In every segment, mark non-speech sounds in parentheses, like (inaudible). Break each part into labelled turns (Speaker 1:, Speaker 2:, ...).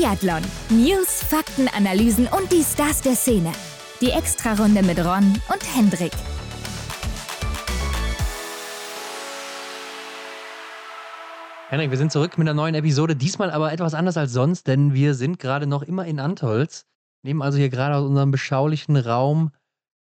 Speaker 1: Biathlon. News, Fakten, Analysen und die Stars der Szene. Die Extrarunde mit Ron und Hendrik.
Speaker 2: Henrik, wir sind zurück mit einer neuen Episode. Diesmal aber etwas anders als sonst, denn wir sind gerade noch immer in Antolz. Nehmen also hier gerade aus unserem beschaulichen Raum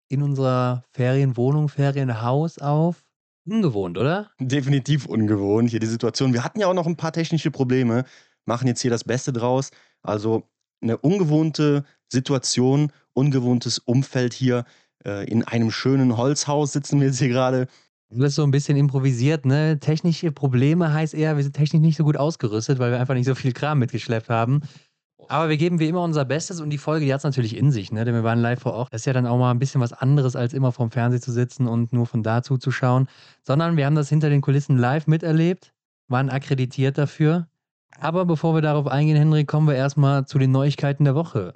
Speaker 2: in unserer Ferienwohnung, Ferienhaus auf. Ungewohnt, oder?
Speaker 3: Definitiv ungewohnt hier die Situation. Wir hatten ja auch noch ein paar technische Probleme, machen jetzt hier das Beste draus. Also eine ungewohnte Situation, ungewohntes Umfeld hier. Äh, in einem schönen Holzhaus sitzen wir jetzt hier gerade.
Speaker 2: Du bist so ein bisschen improvisiert, ne? Technische Probleme heißt eher, wir sind technisch nicht so gut ausgerüstet, weil wir einfach nicht so viel Kram mitgeschleppt haben. Aber wir geben wie immer unser Bestes und die Folge, die hat es natürlich in sich, ne? denn wir waren live vor Ort. Das ist ja dann auch mal ein bisschen was anderes, als immer vorm Fernseher zu sitzen und nur von da zuzuschauen. Sondern wir haben das hinter den Kulissen live miterlebt, waren akkreditiert dafür. Aber bevor wir darauf eingehen, Henrik, kommen wir erstmal zu den Neuigkeiten der Woche.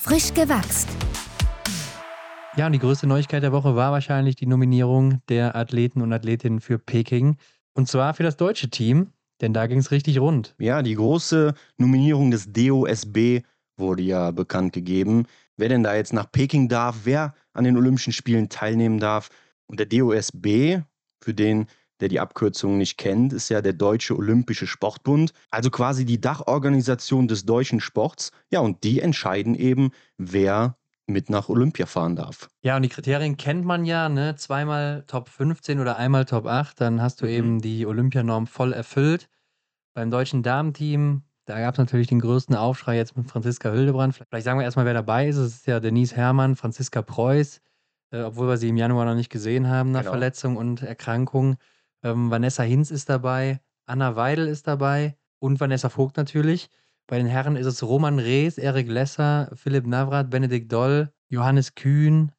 Speaker 1: Frisch gewachst.
Speaker 2: Ja, und die größte Neuigkeit der Woche war wahrscheinlich die Nominierung der Athleten und Athletinnen für Peking. Und zwar für das deutsche Team. Denn da ging es richtig rund.
Speaker 3: Ja, die große Nominierung des DOSB wurde ja bekannt gegeben. Wer denn da jetzt nach Peking darf, wer an den Olympischen Spielen teilnehmen darf. Und der DOSB, für den, der die Abkürzung nicht kennt, ist ja der Deutsche Olympische Sportbund, also quasi die Dachorganisation des deutschen Sports. Ja, und die entscheiden eben, wer mit nach Olympia fahren darf.
Speaker 2: Ja, und die Kriterien kennt man ja, ne? Zweimal Top 15 oder einmal Top 8, dann hast du mhm. eben die Olympianorm voll erfüllt. Beim deutschen Damenteam, da gab es natürlich den größten Aufschrei jetzt mit Franziska Hildebrand. Vielleicht sagen wir erstmal, wer dabei ist. Es ist ja Denise Herrmann, Franziska Preuß, äh, obwohl wir sie im Januar noch nicht gesehen haben nach genau. Verletzung und Erkrankung. Ähm, Vanessa Hinz ist dabei, Anna Weidel ist dabei und Vanessa Vogt natürlich. Bei den Herren ist es Roman Rees, Erik Lesser, Philipp Navrat, Benedikt Doll, Johannes Kühn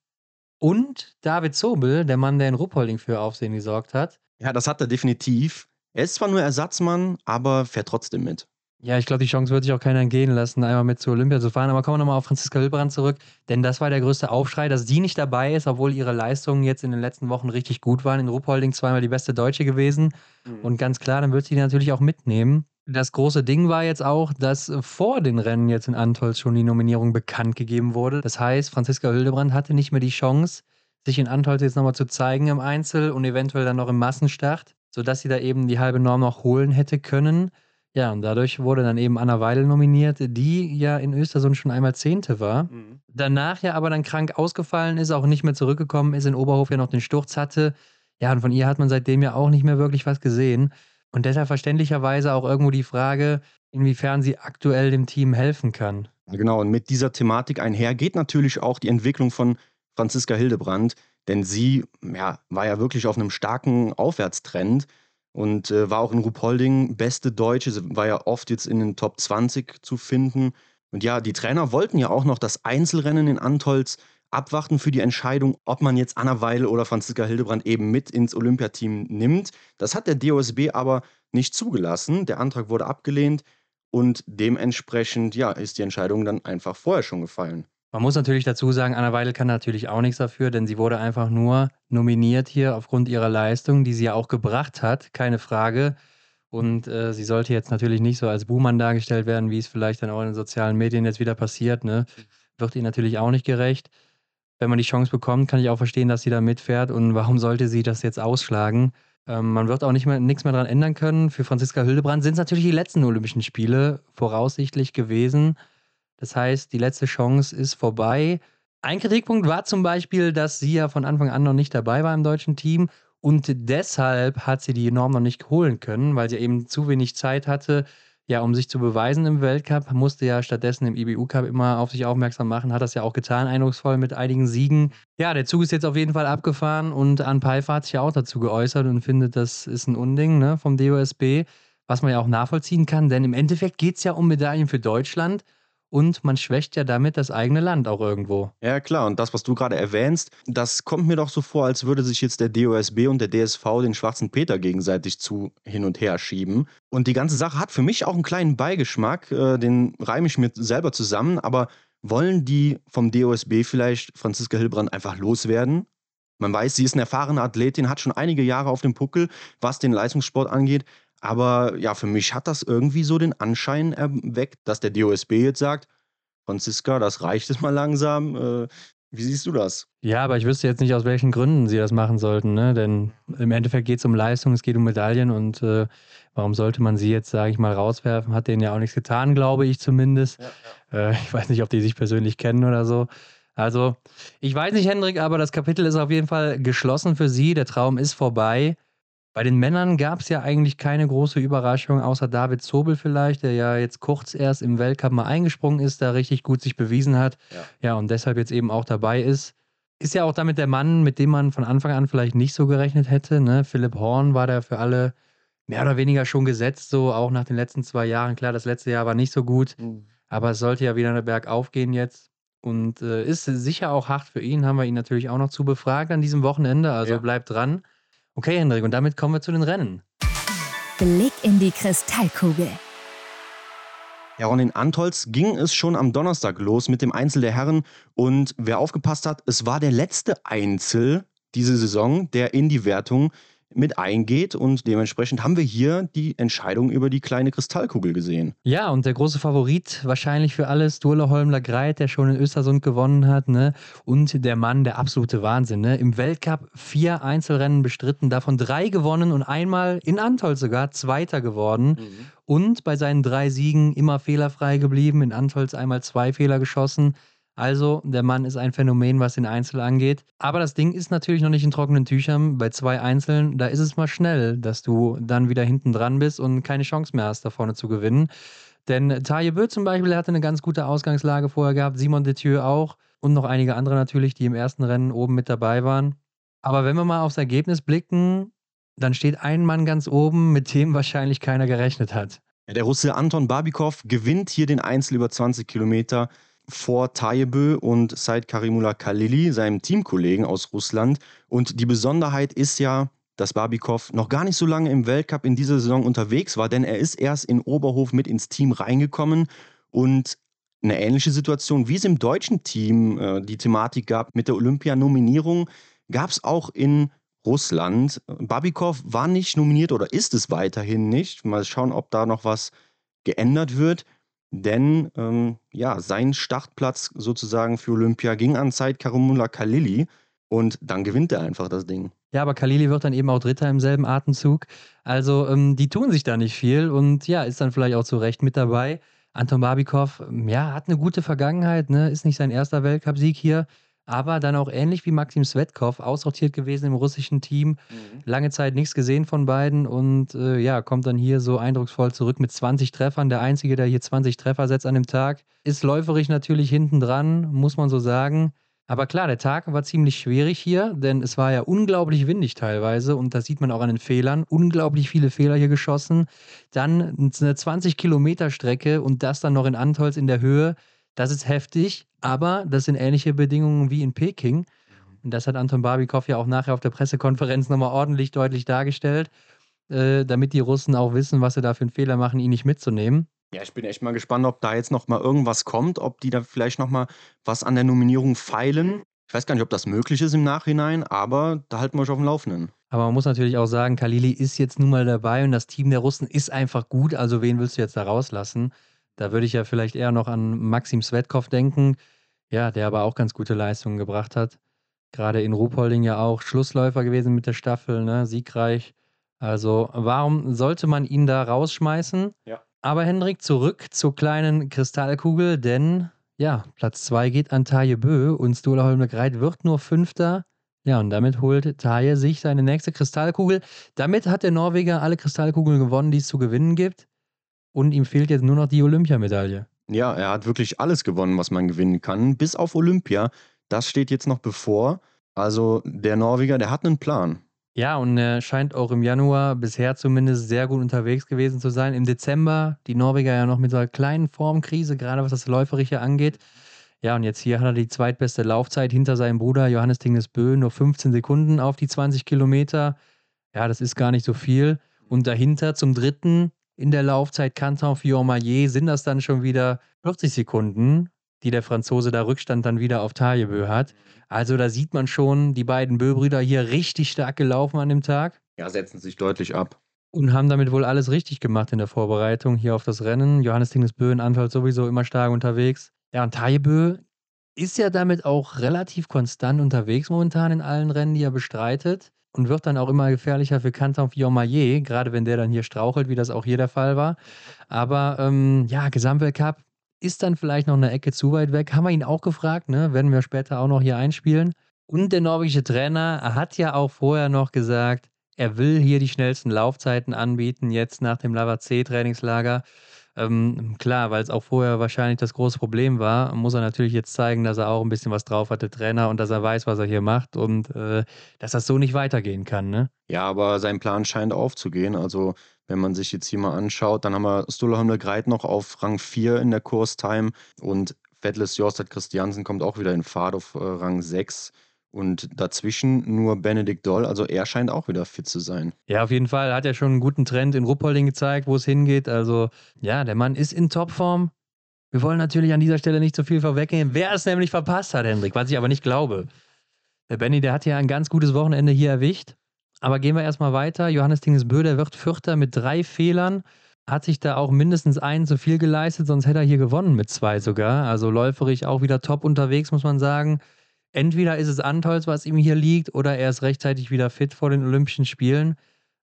Speaker 2: und David Zobel, der Mann, der in Ruppolding für Aufsehen gesorgt hat.
Speaker 3: Ja, das hat er definitiv. Er ist zwar nur Ersatzmann, aber fährt trotzdem mit.
Speaker 2: Ja, ich glaube, die Chance wird sich auch keiner entgehen lassen, einmal mit zu Olympia zu fahren. Aber kommen wir nochmal auf Franziska Hilbrand zurück, denn das war der größte Aufschrei, dass sie nicht dabei ist, obwohl ihre Leistungen jetzt in den letzten Wochen richtig gut waren. In Ruppolding zweimal die beste Deutsche gewesen. Mhm. Und ganz klar, dann wird sie die natürlich auch mitnehmen. Das große Ding war jetzt auch, dass vor den Rennen jetzt in Antolz schon die Nominierung bekannt gegeben wurde. Das heißt, Franziska Hildebrand hatte nicht mehr die Chance, sich in Antolz jetzt nochmal zu zeigen im Einzel und eventuell dann noch im Massenstart, sodass sie da eben die halbe Norm noch holen hätte können. Ja, und dadurch wurde dann eben Anna Weidel nominiert, die ja in Östersund schon einmal Zehnte war. Mhm. Danach ja aber dann krank ausgefallen ist, auch nicht mehr zurückgekommen ist, in Oberhof ja noch den Sturz hatte. Ja, und von ihr hat man seitdem ja auch nicht mehr wirklich was gesehen. Und deshalb verständlicherweise auch irgendwo die Frage, inwiefern sie aktuell dem Team helfen kann.
Speaker 3: Genau, und mit dieser Thematik einher geht natürlich auch die Entwicklung von Franziska Hildebrand, denn sie ja, war ja wirklich auf einem starken Aufwärtstrend und äh, war auch in Ruhpolding beste Deutsche, war ja oft jetzt in den Top 20 zu finden. Und ja, die Trainer wollten ja auch noch das Einzelrennen in Antolz abwarten für die Entscheidung, ob man jetzt Anna Weil oder Franziska Hildebrand eben mit ins Olympiateam nimmt. Das hat der DOSB aber nicht zugelassen. Der Antrag wurde abgelehnt und dementsprechend ja, ist die Entscheidung dann einfach vorher schon gefallen.
Speaker 2: Man muss natürlich dazu sagen, Anna Weidel kann natürlich auch nichts dafür, denn sie wurde einfach nur nominiert hier aufgrund ihrer Leistung, die sie ja auch gebracht hat, keine Frage. Und äh, sie sollte jetzt natürlich nicht so als Buhmann dargestellt werden, wie es vielleicht dann auch in den sozialen Medien jetzt wieder passiert. Ne? Wird ihr natürlich auch nicht gerecht wenn man die Chance bekommt, kann ich auch verstehen, dass sie da mitfährt und warum sollte sie das jetzt ausschlagen? Ähm, man wird auch nicht mehr, nichts mehr daran ändern können. Für Franziska Hildebrand sind es natürlich die letzten Olympischen Spiele voraussichtlich gewesen. Das heißt, die letzte Chance ist vorbei. Ein Kritikpunkt war zum Beispiel, dass sie ja von Anfang an noch nicht dabei war im deutschen Team und deshalb hat sie die Norm noch nicht holen können, weil sie eben zu wenig Zeit hatte, ja, um sich zu beweisen im Weltcup, musste ja stattdessen im IBU Cup immer auf sich aufmerksam machen, hat das ja auch getan, eindrucksvoll mit einigen Siegen. Ja, der Zug ist jetzt auf jeden Fall abgefahren und Ann Pfeiffer hat sich ja auch dazu geäußert und findet, das ist ein Unding ne, vom DOSB, was man ja auch nachvollziehen kann, denn im Endeffekt geht es ja um Medaillen für Deutschland und man schwächt ja damit das eigene Land auch irgendwo.
Speaker 3: Ja, klar. Und das, was du gerade erwähnst, das kommt mir doch so vor, als würde sich jetzt der DOSB und der DSV den schwarzen Peter gegenseitig zu hin und her schieben. Und die ganze Sache hat für mich auch einen kleinen Beigeschmack, äh, den reime ich mir selber zusammen, aber wollen die vom DOSB vielleicht Franziska Hilbrand einfach loswerden? Man weiß, sie ist eine erfahrene Athletin, hat schon einige Jahre auf dem Puckel, was den Leistungssport angeht. Aber ja, für mich hat das irgendwie so den Anschein erweckt, dass der DOSB jetzt sagt, Franziska, das reicht jetzt mal langsam. Äh, wie siehst du das?
Speaker 2: Ja, aber ich wüsste jetzt nicht, aus welchen Gründen sie das machen sollten, ne? Denn im Endeffekt geht es um Leistung, es geht um Medaillen und äh, warum sollte man sie jetzt, sage ich mal, rauswerfen? Hat denen ja auch nichts getan, glaube ich zumindest. Ja, ja. Äh, ich weiß nicht, ob die sich persönlich kennen oder so. Also, ich weiß nicht, Hendrik, aber das Kapitel ist auf jeden Fall geschlossen für sie. Der Traum ist vorbei. Bei den Männern gab es ja eigentlich keine große Überraschung, außer David Zobel vielleicht, der ja jetzt kurz erst im Weltcup mal eingesprungen ist, da richtig gut sich bewiesen hat. Ja, ja und deshalb jetzt eben auch dabei ist. Ist ja auch damit der Mann, mit dem man von Anfang an vielleicht nicht so gerechnet hätte. Ne? Philipp Horn war da für alle mehr oder weniger schon gesetzt, so auch nach den letzten zwei Jahren. Klar, das letzte Jahr war nicht so gut, mhm. aber es sollte ja wieder in der Berg aufgehen jetzt. Und äh, ist sicher auch hart für ihn, haben wir ihn natürlich auch noch zu befragt an diesem Wochenende. Also ja. bleibt dran. Okay, Hendrik, und damit kommen wir zu den Rennen.
Speaker 1: Blick in die Kristallkugel.
Speaker 3: Ja, und in Antolz ging es schon am Donnerstag los mit dem Einzel der Herren. Und wer aufgepasst hat, es war der letzte Einzel diese Saison, der in die Wertung mit eingeht. Und dementsprechend haben wir hier die Entscheidung über die kleine Kristallkugel gesehen.
Speaker 2: Ja, und der große Favorit wahrscheinlich für alles, Durle Holmler Greit, der schon in Östersund gewonnen hat. Ne? Und der Mann, der absolute Wahnsinn. Ne? Im Weltcup vier Einzelrennen bestritten, davon drei gewonnen und einmal in Antolz sogar Zweiter geworden. Mhm. Und bei seinen drei Siegen immer fehlerfrei geblieben. In Antolz einmal zwei Fehler geschossen. Also, der Mann ist ein Phänomen, was den Einzel angeht. Aber das Ding ist natürlich noch nicht in trockenen Tüchern. Bei zwei Einzeln, da ist es mal schnell, dass du dann wieder hinten dran bist und keine Chance mehr hast, da vorne zu gewinnen. Denn Taje Bö zum Beispiel hatte eine ganz gute Ausgangslage vorher gehabt, Simon Detieu auch und noch einige andere natürlich, die im ersten Rennen oben mit dabei waren. Aber wenn wir mal aufs Ergebnis blicken, dann steht ein Mann ganz oben, mit dem wahrscheinlich keiner gerechnet hat.
Speaker 3: Der Russe Anton Babikov gewinnt hier den Einzel über 20 Kilometer vor Tayebö und Said Karimullah Khalili, seinem Teamkollegen aus Russland. Und die Besonderheit ist ja, dass Babikov noch gar nicht so lange im Weltcup in dieser Saison unterwegs war, denn er ist erst in Oberhof mit ins Team reingekommen und eine ähnliche Situation, wie es im deutschen Team äh, die Thematik gab mit der Olympianominierung, gab es auch in Russland. Babikov war nicht nominiert oder ist es weiterhin nicht. Mal schauen, ob da noch was geändert wird. Denn ähm, ja, sein Startplatz sozusagen für Olympia ging an Zeit Karumula Kalili und dann gewinnt er einfach das Ding.
Speaker 2: Ja, aber Kalili wird dann eben auch Dritter im selben Atemzug. Also ähm, die tun sich da nicht viel und ja, ist dann vielleicht auch zu Recht mit dabei. Anton Barbikov, ja, hat eine gute Vergangenheit, ne? ist nicht sein erster Weltcupsieg hier aber dann auch ähnlich wie Maxim Svetkov aussortiert gewesen im russischen Team. Mhm. Lange Zeit nichts gesehen von beiden und äh, ja, kommt dann hier so eindrucksvoll zurück mit 20 Treffern. Der Einzige, der hier 20 Treffer setzt an dem Tag. Ist läuferig natürlich hinten dran, muss man so sagen. Aber klar, der Tag war ziemlich schwierig hier, denn es war ja unglaublich windig teilweise und das sieht man auch an den Fehlern. Unglaublich viele Fehler hier geschossen. Dann eine 20 Kilometer Strecke und das dann noch in Antolz in der Höhe. Das ist heftig, aber das sind ähnliche Bedingungen wie in Peking. Und das hat Anton Barbikow ja auch nachher auf der Pressekonferenz nochmal ordentlich deutlich dargestellt, äh, damit die Russen auch wissen, was sie da für einen Fehler machen, ihn nicht mitzunehmen.
Speaker 3: Ja, ich bin echt mal gespannt, ob da jetzt noch mal irgendwas kommt, ob die da vielleicht noch mal was an der Nominierung feilen. Ich weiß gar nicht, ob das möglich ist im Nachhinein, aber da halten wir euch auf dem Laufenden.
Speaker 2: Aber man muss natürlich auch sagen, Kalili ist jetzt nun mal dabei und das Team der Russen ist einfach gut. Also wen willst du jetzt da rauslassen? Da würde ich ja vielleicht eher noch an Maxim Svetkov denken, ja, der aber auch ganz gute Leistungen gebracht hat. Gerade in Ruhpolding ja auch Schlussläufer gewesen mit der Staffel, ne? siegreich. Also warum sollte man ihn da rausschmeißen? Ja. Aber Hendrik, zurück zur kleinen Kristallkugel, denn ja, Platz 2 geht an Taje Bö und Stola Holmberg-Reit wird nur Fünfter. Ja, und damit holt Taje sich seine nächste Kristallkugel. Damit hat der Norweger alle Kristallkugeln gewonnen, die es zu gewinnen gibt und ihm fehlt jetzt nur noch die Olympiamedaille.
Speaker 3: Ja, er hat wirklich alles gewonnen, was man gewinnen kann, bis auf Olympia. Das steht jetzt noch bevor. Also der Norweger, der hat einen Plan.
Speaker 2: Ja, und er scheint auch im Januar bisher zumindest sehr gut unterwegs gewesen zu sein. Im Dezember die Norweger ja noch mit so einer kleinen Formkrise, gerade was das Läuferische angeht. Ja, und jetzt hier hat er die zweitbeste Laufzeit hinter seinem Bruder Johannes Tingnes Bö, nur 15 Sekunden auf die 20 Kilometer. Ja, das ist gar nicht so viel. Und dahinter zum dritten in der Laufzeit Canton Fiormaillet sind das dann schon wieder 40 Sekunden, die der Franzose da Rückstand dann wieder auf Taillebö hat. Also da sieht man schon, die beiden Bö-Brüder hier richtig stark gelaufen an dem Tag.
Speaker 3: Ja, setzen sich deutlich ab.
Speaker 2: und haben damit wohl alles richtig gemacht in der Vorbereitung hier auf das Rennen. Johannes Tingesbö in Anfall sowieso immer stark unterwegs. Ja, und Tajebö ist ja damit auch relativ konstant unterwegs momentan in allen Rennen, die er bestreitet und wird dann auch immer gefährlicher für Canton Fiormaillet, gerade wenn der dann hier strauchelt, wie das auch hier der Fall war. Aber ähm, ja, Gesamtweltcup ist dann vielleicht noch eine Ecke zu weit weg. Haben wir ihn auch gefragt, ne? werden wir später auch noch hier einspielen. Und der norwegische Trainer hat ja auch vorher noch gesagt, er will hier die schnellsten Laufzeiten anbieten, jetzt nach dem Lava C-Trainingslager. Ähm, klar, weil es auch vorher wahrscheinlich das große Problem war, muss er natürlich jetzt zeigen, dass er auch ein bisschen was drauf hat, der Trainer, und dass er weiß, was er hier macht und äh, dass das so nicht weitergehen kann. Ne?
Speaker 3: Ja, aber sein Plan scheint aufzugehen. Also, wenn man sich jetzt hier mal anschaut, dann haben wir Stollerhammer Greit noch auf Rang 4 in der Kurstime und Vettles Jorstad Christiansen kommt auch wieder in Fahrt auf äh, Rang 6. Und dazwischen nur Benedikt Doll, also er scheint auch wieder fit zu sein.
Speaker 2: Ja, auf jeden Fall hat er schon einen guten Trend in Ruppolding gezeigt, wo es hingeht. Also ja, der Mann ist in Topform. Wir wollen natürlich an dieser Stelle nicht zu so viel vorwegnehmen, wer es nämlich verpasst hat, Hendrik, was ich aber nicht glaube. Der Benny, der hat ja ein ganz gutes Wochenende hier erwischt. Aber gehen wir erstmal weiter. Johannes Tingesbö, der wird Vierter mit drei Fehlern. Hat sich da auch mindestens einen zu viel geleistet, sonst hätte er hier gewonnen mit zwei sogar. Also läuferig auch wieder top unterwegs, muss man sagen entweder ist es Antolz, was ihm hier liegt, oder er ist rechtzeitig wieder fit vor den Olympischen Spielen.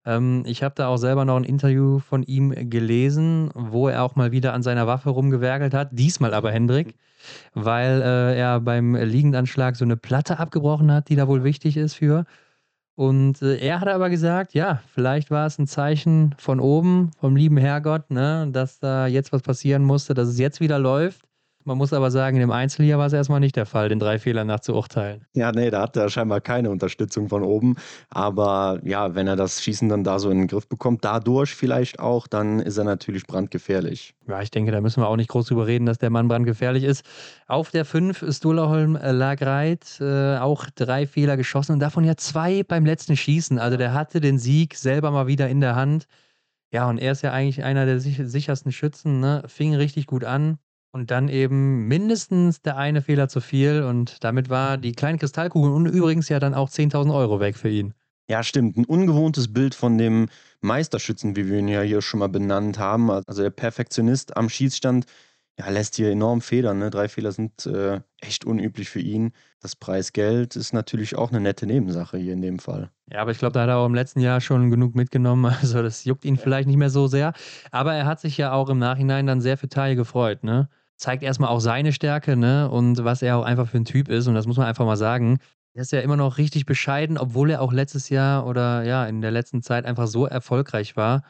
Speaker 2: Ähm, ich habe da auch selber noch ein Interview von ihm gelesen, wo er auch mal wieder an seiner Waffe rumgewerkelt hat. Diesmal aber Hendrik, weil äh, er beim Liegendanschlag so eine Platte abgebrochen hat, die da wohl wichtig ist für. Und äh, er hat aber gesagt, ja, vielleicht war es ein Zeichen von oben, vom lieben Herrgott, ne, dass da jetzt was passieren musste, dass es jetzt wieder läuft. Man muss aber sagen, im Einzel hier war es erstmal nicht der Fall, den drei Fehlern nachzuurteilen.
Speaker 3: Ja, nee, da hat er scheinbar keine Unterstützung von oben. Aber ja, wenn er das Schießen dann da so in den Griff bekommt, dadurch vielleicht auch, dann ist er natürlich brandgefährlich.
Speaker 2: Ja, ich denke, da müssen wir auch nicht groß drüber reden, dass der Mann brandgefährlich ist. Auf der 5 ist Dullerholm äh, Lagreit äh, auch drei Fehler geschossen und davon ja zwei beim letzten Schießen. Also der hatte den Sieg selber mal wieder in der Hand. Ja, und er ist ja eigentlich einer der sichersten Schützen, ne? fing richtig gut an. Und dann eben mindestens der eine Fehler zu viel und damit war die kleine Kristallkugel und übrigens ja dann auch 10.000 Euro weg für ihn.
Speaker 3: Ja, stimmt. Ein ungewohntes Bild von dem Meisterschützen, wie wir ihn ja hier schon mal benannt haben. Also der Perfektionist am Schießstand ja, lässt hier enorm federn. Ne? Drei Fehler sind äh, echt unüblich für ihn. Das Preisgeld ist natürlich auch eine nette Nebensache hier in dem Fall.
Speaker 2: Ja, aber ich glaube, da hat er auch im letzten Jahr schon genug mitgenommen. (laughs) Also das juckt ihn vielleicht nicht mehr so sehr. Aber er hat sich ja auch im Nachhinein dann sehr für Taille gefreut, ne? Zeigt erstmal auch seine Stärke, ne? Und was er auch einfach für ein Typ ist. Und das muss man einfach mal sagen. Er ist ja immer noch richtig bescheiden, obwohl er auch letztes Jahr oder ja, in der letzten Zeit einfach so erfolgreich war,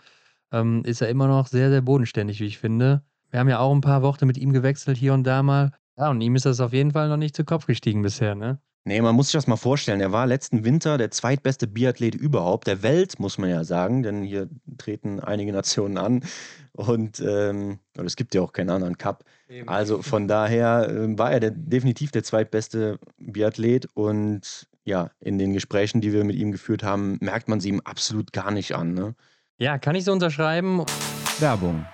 Speaker 2: ähm, ist er immer noch sehr, sehr bodenständig, wie ich finde. Wir haben ja auch ein paar Worte mit ihm gewechselt hier und da mal. Ja, und ihm ist das auf jeden Fall noch nicht zu Kopf gestiegen bisher, ne?
Speaker 3: Nee, man muss sich das mal vorstellen. Er war letzten Winter der zweitbeste Biathlet überhaupt, der Welt, muss man ja sagen, denn hier treten einige (laughs) Nationen an. Und ähm, es gibt ja auch keinen anderen Cup. Eben. Also von daher äh, war er der, definitiv der zweitbeste Biathlet. Und ja, in den Gesprächen, die wir mit ihm geführt haben, merkt man sie ihm absolut gar nicht an. Ne?
Speaker 2: Ja, kann ich so unterschreiben.
Speaker 4: Werbung.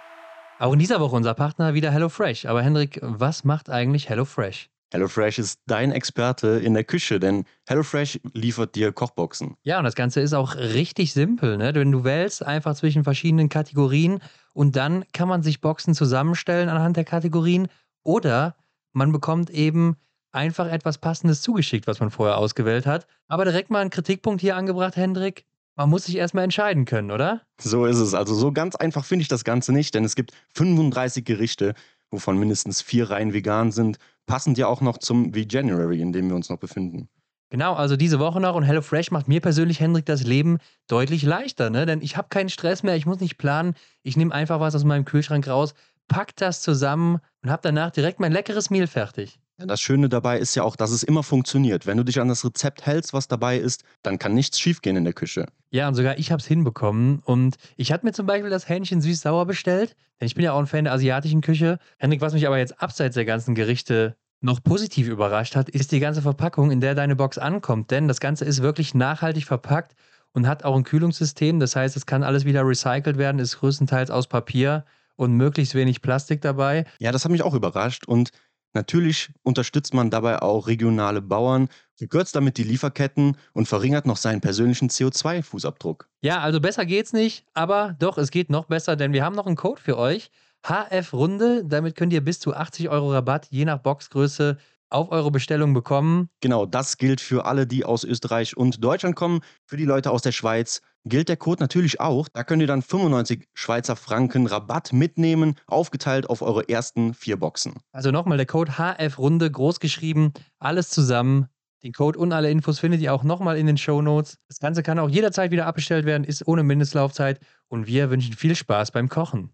Speaker 2: Auch in dieser Woche unser Partner wieder HelloFresh. Aber Hendrik, was macht eigentlich HelloFresh?
Speaker 3: HelloFresh ist dein Experte in der Küche, denn HelloFresh liefert dir Kochboxen.
Speaker 2: Ja, und das Ganze ist auch richtig simpel. Ne? Wenn du wählst einfach zwischen verschiedenen Kategorien und dann kann man sich Boxen zusammenstellen anhand der Kategorien oder man bekommt eben einfach etwas Passendes zugeschickt, was man vorher ausgewählt hat. Aber direkt mal ein Kritikpunkt hier angebracht, Hendrik. Man muss sich erstmal entscheiden können, oder?
Speaker 3: So ist es. Also so ganz einfach finde ich das Ganze nicht, denn es gibt 35 Gerichte, wovon mindestens vier rein vegan sind passend ja auch noch zum V-January, in dem wir uns noch befinden.
Speaker 2: Genau, also diese Woche noch und HelloFresh macht mir persönlich, Hendrik, das Leben deutlich leichter, ne? Denn ich habe keinen Stress mehr, ich muss nicht planen, ich nehme einfach was aus meinem Kühlschrank raus, pack das zusammen und habe danach direkt mein leckeres Meal fertig.
Speaker 3: Das Schöne dabei ist ja auch, dass es immer funktioniert. Wenn du dich an das Rezept hältst, was dabei ist, dann kann nichts schiefgehen in der Küche.
Speaker 2: Ja, und sogar ich habe es hinbekommen. Und ich hatte mir zum Beispiel das Hähnchen süß-sauer bestellt, denn ich bin ja auch ein Fan der asiatischen Küche. Henrik, was mich aber jetzt abseits der ganzen Gerichte noch positiv überrascht hat, ist die ganze Verpackung, in der deine Box ankommt. Denn das Ganze ist wirklich nachhaltig verpackt und hat auch ein Kühlungssystem. Das heißt, es kann alles wieder recycelt werden, ist größtenteils aus Papier und möglichst wenig Plastik dabei.
Speaker 3: Ja, das hat mich auch überrascht. Und Natürlich unterstützt man dabei auch regionale Bauern, verkürzt damit die Lieferketten und verringert noch seinen persönlichen CO2-Fußabdruck.
Speaker 2: Ja, also besser geht's nicht, aber doch, es geht noch besser, denn wir haben noch einen Code für euch. HF Runde, damit könnt ihr bis zu 80 Euro Rabatt je nach Boxgröße auf eure Bestellung bekommen.
Speaker 3: Genau, das gilt für alle, die aus Österreich und Deutschland kommen. Für die Leute aus der Schweiz gilt der Code natürlich auch. Da könnt ihr dann 95 Schweizer Franken Rabatt mitnehmen, aufgeteilt auf eure ersten vier Boxen.
Speaker 2: Also nochmal der Code HF Runde groß geschrieben, alles zusammen. Den Code und alle Infos findet ihr auch nochmal in den Show Notes. Das Ganze kann auch jederzeit wieder abbestellt werden, ist ohne Mindestlaufzeit und wir wünschen viel Spaß beim Kochen.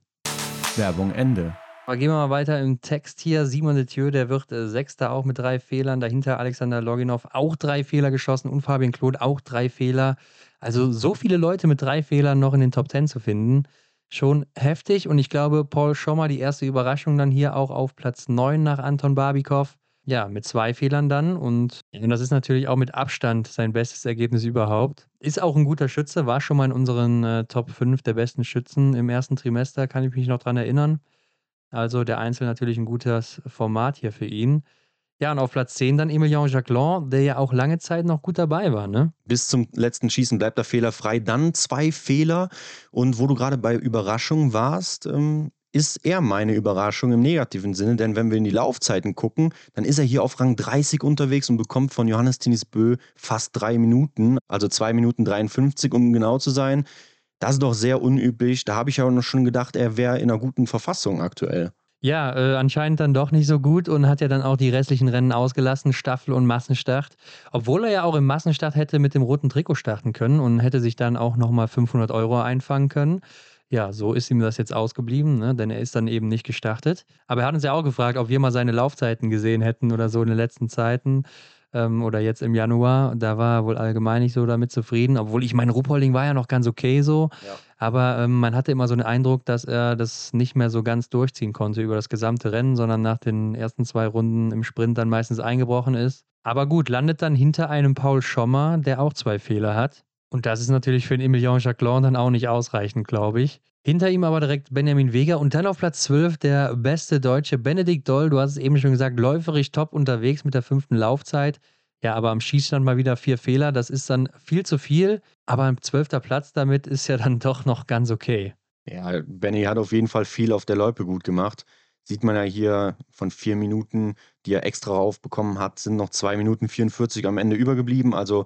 Speaker 4: Werbung Ende.
Speaker 2: Aber gehen wir mal weiter im Text hier. Simon Detieu, der wird äh, Sechster auch mit drei Fehlern. Dahinter Alexander Loginov auch drei Fehler geschossen und Fabian Claude auch drei Fehler. Also so viele Leute mit drei Fehlern noch in den Top Ten zu finden, schon heftig. Und ich glaube, Paul Schommer, die erste Überraschung dann hier auch auf Platz 9 nach Anton Barbikov. Ja, mit zwei Fehlern dann. Und das ist natürlich auch mit Abstand sein bestes Ergebnis überhaupt. Ist auch ein guter Schütze, war schon mal in unseren äh, Top 5 der besten Schützen im ersten Trimester, kann ich mich noch dran erinnern. Also der Einzel natürlich ein gutes Format hier für ihn. Ja, und auf Platz 10 dann Emilien Jacquelin, der ja auch lange Zeit noch gut dabei war, ne?
Speaker 3: Bis zum letzten Schießen bleibt er fehlerfrei. Dann zwei Fehler. Und wo du gerade bei Überraschung warst, ähm, ist er meine Überraschung im negativen Sinne, denn wenn wir in die Laufzeiten gucken, dann ist er hier auf Rang 30 unterwegs und bekommt von Johannes Tinis Bö fast drei Minuten, also zwei Minuten 53, um genau zu sein. Das ist doch sehr unüblich. Da habe ich ja auch schon gedacht, er wäre in einer guten Verfassung aktuell.
Speaker 2: Ja, äh, anscheinend dann doch nicht so gut und hat ja dann auch die restlichen Rennen ausgelassen, Staffel und Massenstart. Obwohl er ja auch im Massenstart hätte mit dem roten Trikot starten können und hätte sich dann auch nochmal 500 Euro einfangen können. Ja, so ist ihm das jetzt ausgeblieben, ne? denn er ist dann eben nicht gestartet. Aber er hat uns ja auch gefragt, ob wir mal seine Laufzeiten gesehen hätten oder so in den letzten Zeiten ähm, oder jetzt im Januar. Da war er wohl allgemein nicht so damit zufrieden, obwohl ich meine, Ruppolding war ja noch ganz okay so. Ja. Aber ähm, man hatte immer so den Eindruck, dass er das nicht mehr so ganz durchziehen konnte über das gesamte Rennen, sondern nach den ersten zwei Runden im Sprint dann meistens eingebrochen ist. Aber gut, landet dann hinter einem Paul Schommer, der auch zwei Fehler hat. Und das ist natürlich für den Emilien Jacquelin dann auch nicht ausreichend, glaube ich. Hinter ihm aber direkt Benjamin Weger und dann auf Platz 12 der beste Deutsche Benedikt Doll. Du hast es eben schon gesagt, läuferisch top unterwegs mit der fünften Laufzeit. Ja, aber am Schießstand mal wieder vier Fehler. Das ist dann viel zu viel. Aber ein zwölfter Platz damit ist ja dann (laughs) doch noch ganz okay.
Speaker 3: Ja, Benny hat auf jeden Fall viel auf der Loipe gut gemacht. Sieht man ja hier von vier Minuten, die er extra aufbekommen hat, sind noch zwei Minuten 44 am Ende übergeblieben. Also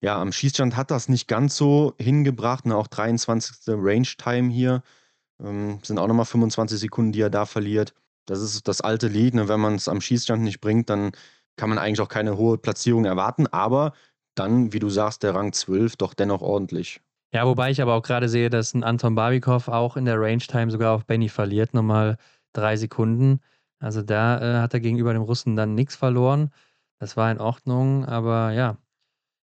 Speaker 3: ja, am Schießstand hat das nicht ganz so hingebracht. Ne? Auch 23. Range-Time hier. Ähm, sind auch nochmal 25 Sekunden, die er da verliert. Das ist das alte Lied. Ne? Wenn man es am Schießstand nicht bringt, dann kann man eigentlich auch keine hohe Platzierung erwarten. Aber dann, wie du sagst, der Rang 12 doch dennoch ordentlich.
Speaker 2: Ja, wobei ich aber auch gerade sehe, dass ein Anton Barbikov auch in der Range-Time sogar auf Benny verliert. Nochmal drei Sekunden. Also da äh, hat er gegenüber dem Russen dann nichts verloren. Das war in Ordnung, aber ja,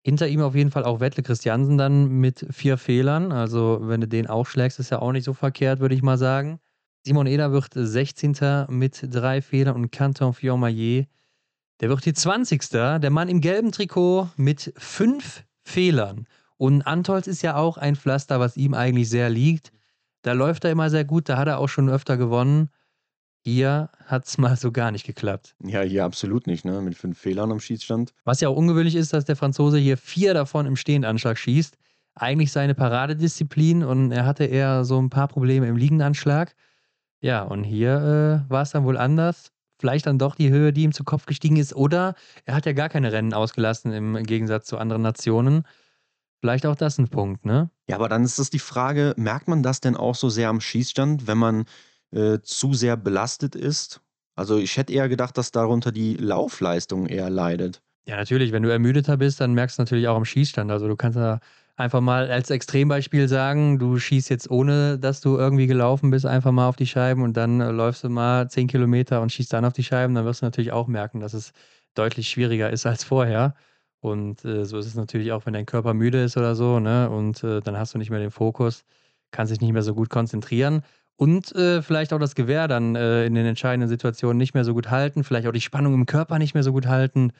Speaker 2: hinter ihm auf jeden Fall auch Wettle Christiansen dann mit vier Fehlern. Also, wenn du den auch schlägst, ist ja auch nicht so verkehrt, würde ich mal sagen. Simon Eder wird 16. mit drei Fehlern und Canton Fiormaillet, der wird die 20. Der Mann im gelben Trikot mit fünf Fehlern. Und Antolz ist ja auch ein Pflaster, was ihm eigentlich sehr liegt. Da läuft er immer sehr gut, da hat er auch schon öfter gewonnen. Hier hat es mal so gar nicht geklappt.
Speaker 3: Ja, hier absolut nicht, ne? Mit fünf Fehlern am Schießstand.
Speaker 2: Was ja auch ungewöhnlich ist, dass der Franzose hier vier davon im Stehendanschlag schießt. Eigentlich seine Paradedisziplin und er hatte eher so ein paar Probleme im Liegendanschlag. Ja, und hier äh, war es dann wohl anders. Vielleicht dann doch die Höhe, die ihm zu Kopf gestiegen ist. Oder er hat ja gar keine Rennen ausgelassen im Gegensatz zu anderen Nationen. Vielleicht auch das ein Punkt, ne?
Speaker 3: Ja, aber dann ist das die Frage, merkt man das denn auch so sehr am Schießstand, wenn man äh, zu sehr belastet ist. Also ich hätte eher gedacht, dass darunter die Laufleistung eher leidet.
Speaker 2: Ja, natürlich. Wenn du ermüdeter bist, dann merkst du natürlich auch am Schießstand. Also du kannst da einfach mal als Extrembeispiel sagen, du schießt jetzt ohne, dass du irgendwie gelaufen bist, einfach mal auf die Scheiben und dann äh, läufst du mal 10 Kilometer und schießt dann auf die Scheiben. Dann wirst du natürlich auch merken, dass es deutlich schwieriger ist als vorher. Und äh, so ist es natürlich auch, wenn dein Körper müde ist oder so, ne? Und äh, dann hast du nicht mehr den Fokus, kannst dich nicht mehr so gut konzentrieren und äh, vielleicht auch das Gewehr dann äh, in den entscheidenden Situationen nicht mehr so gut halten, vielleicht auch die Spannung im Körper nicht mehr so gut halten. Mhm.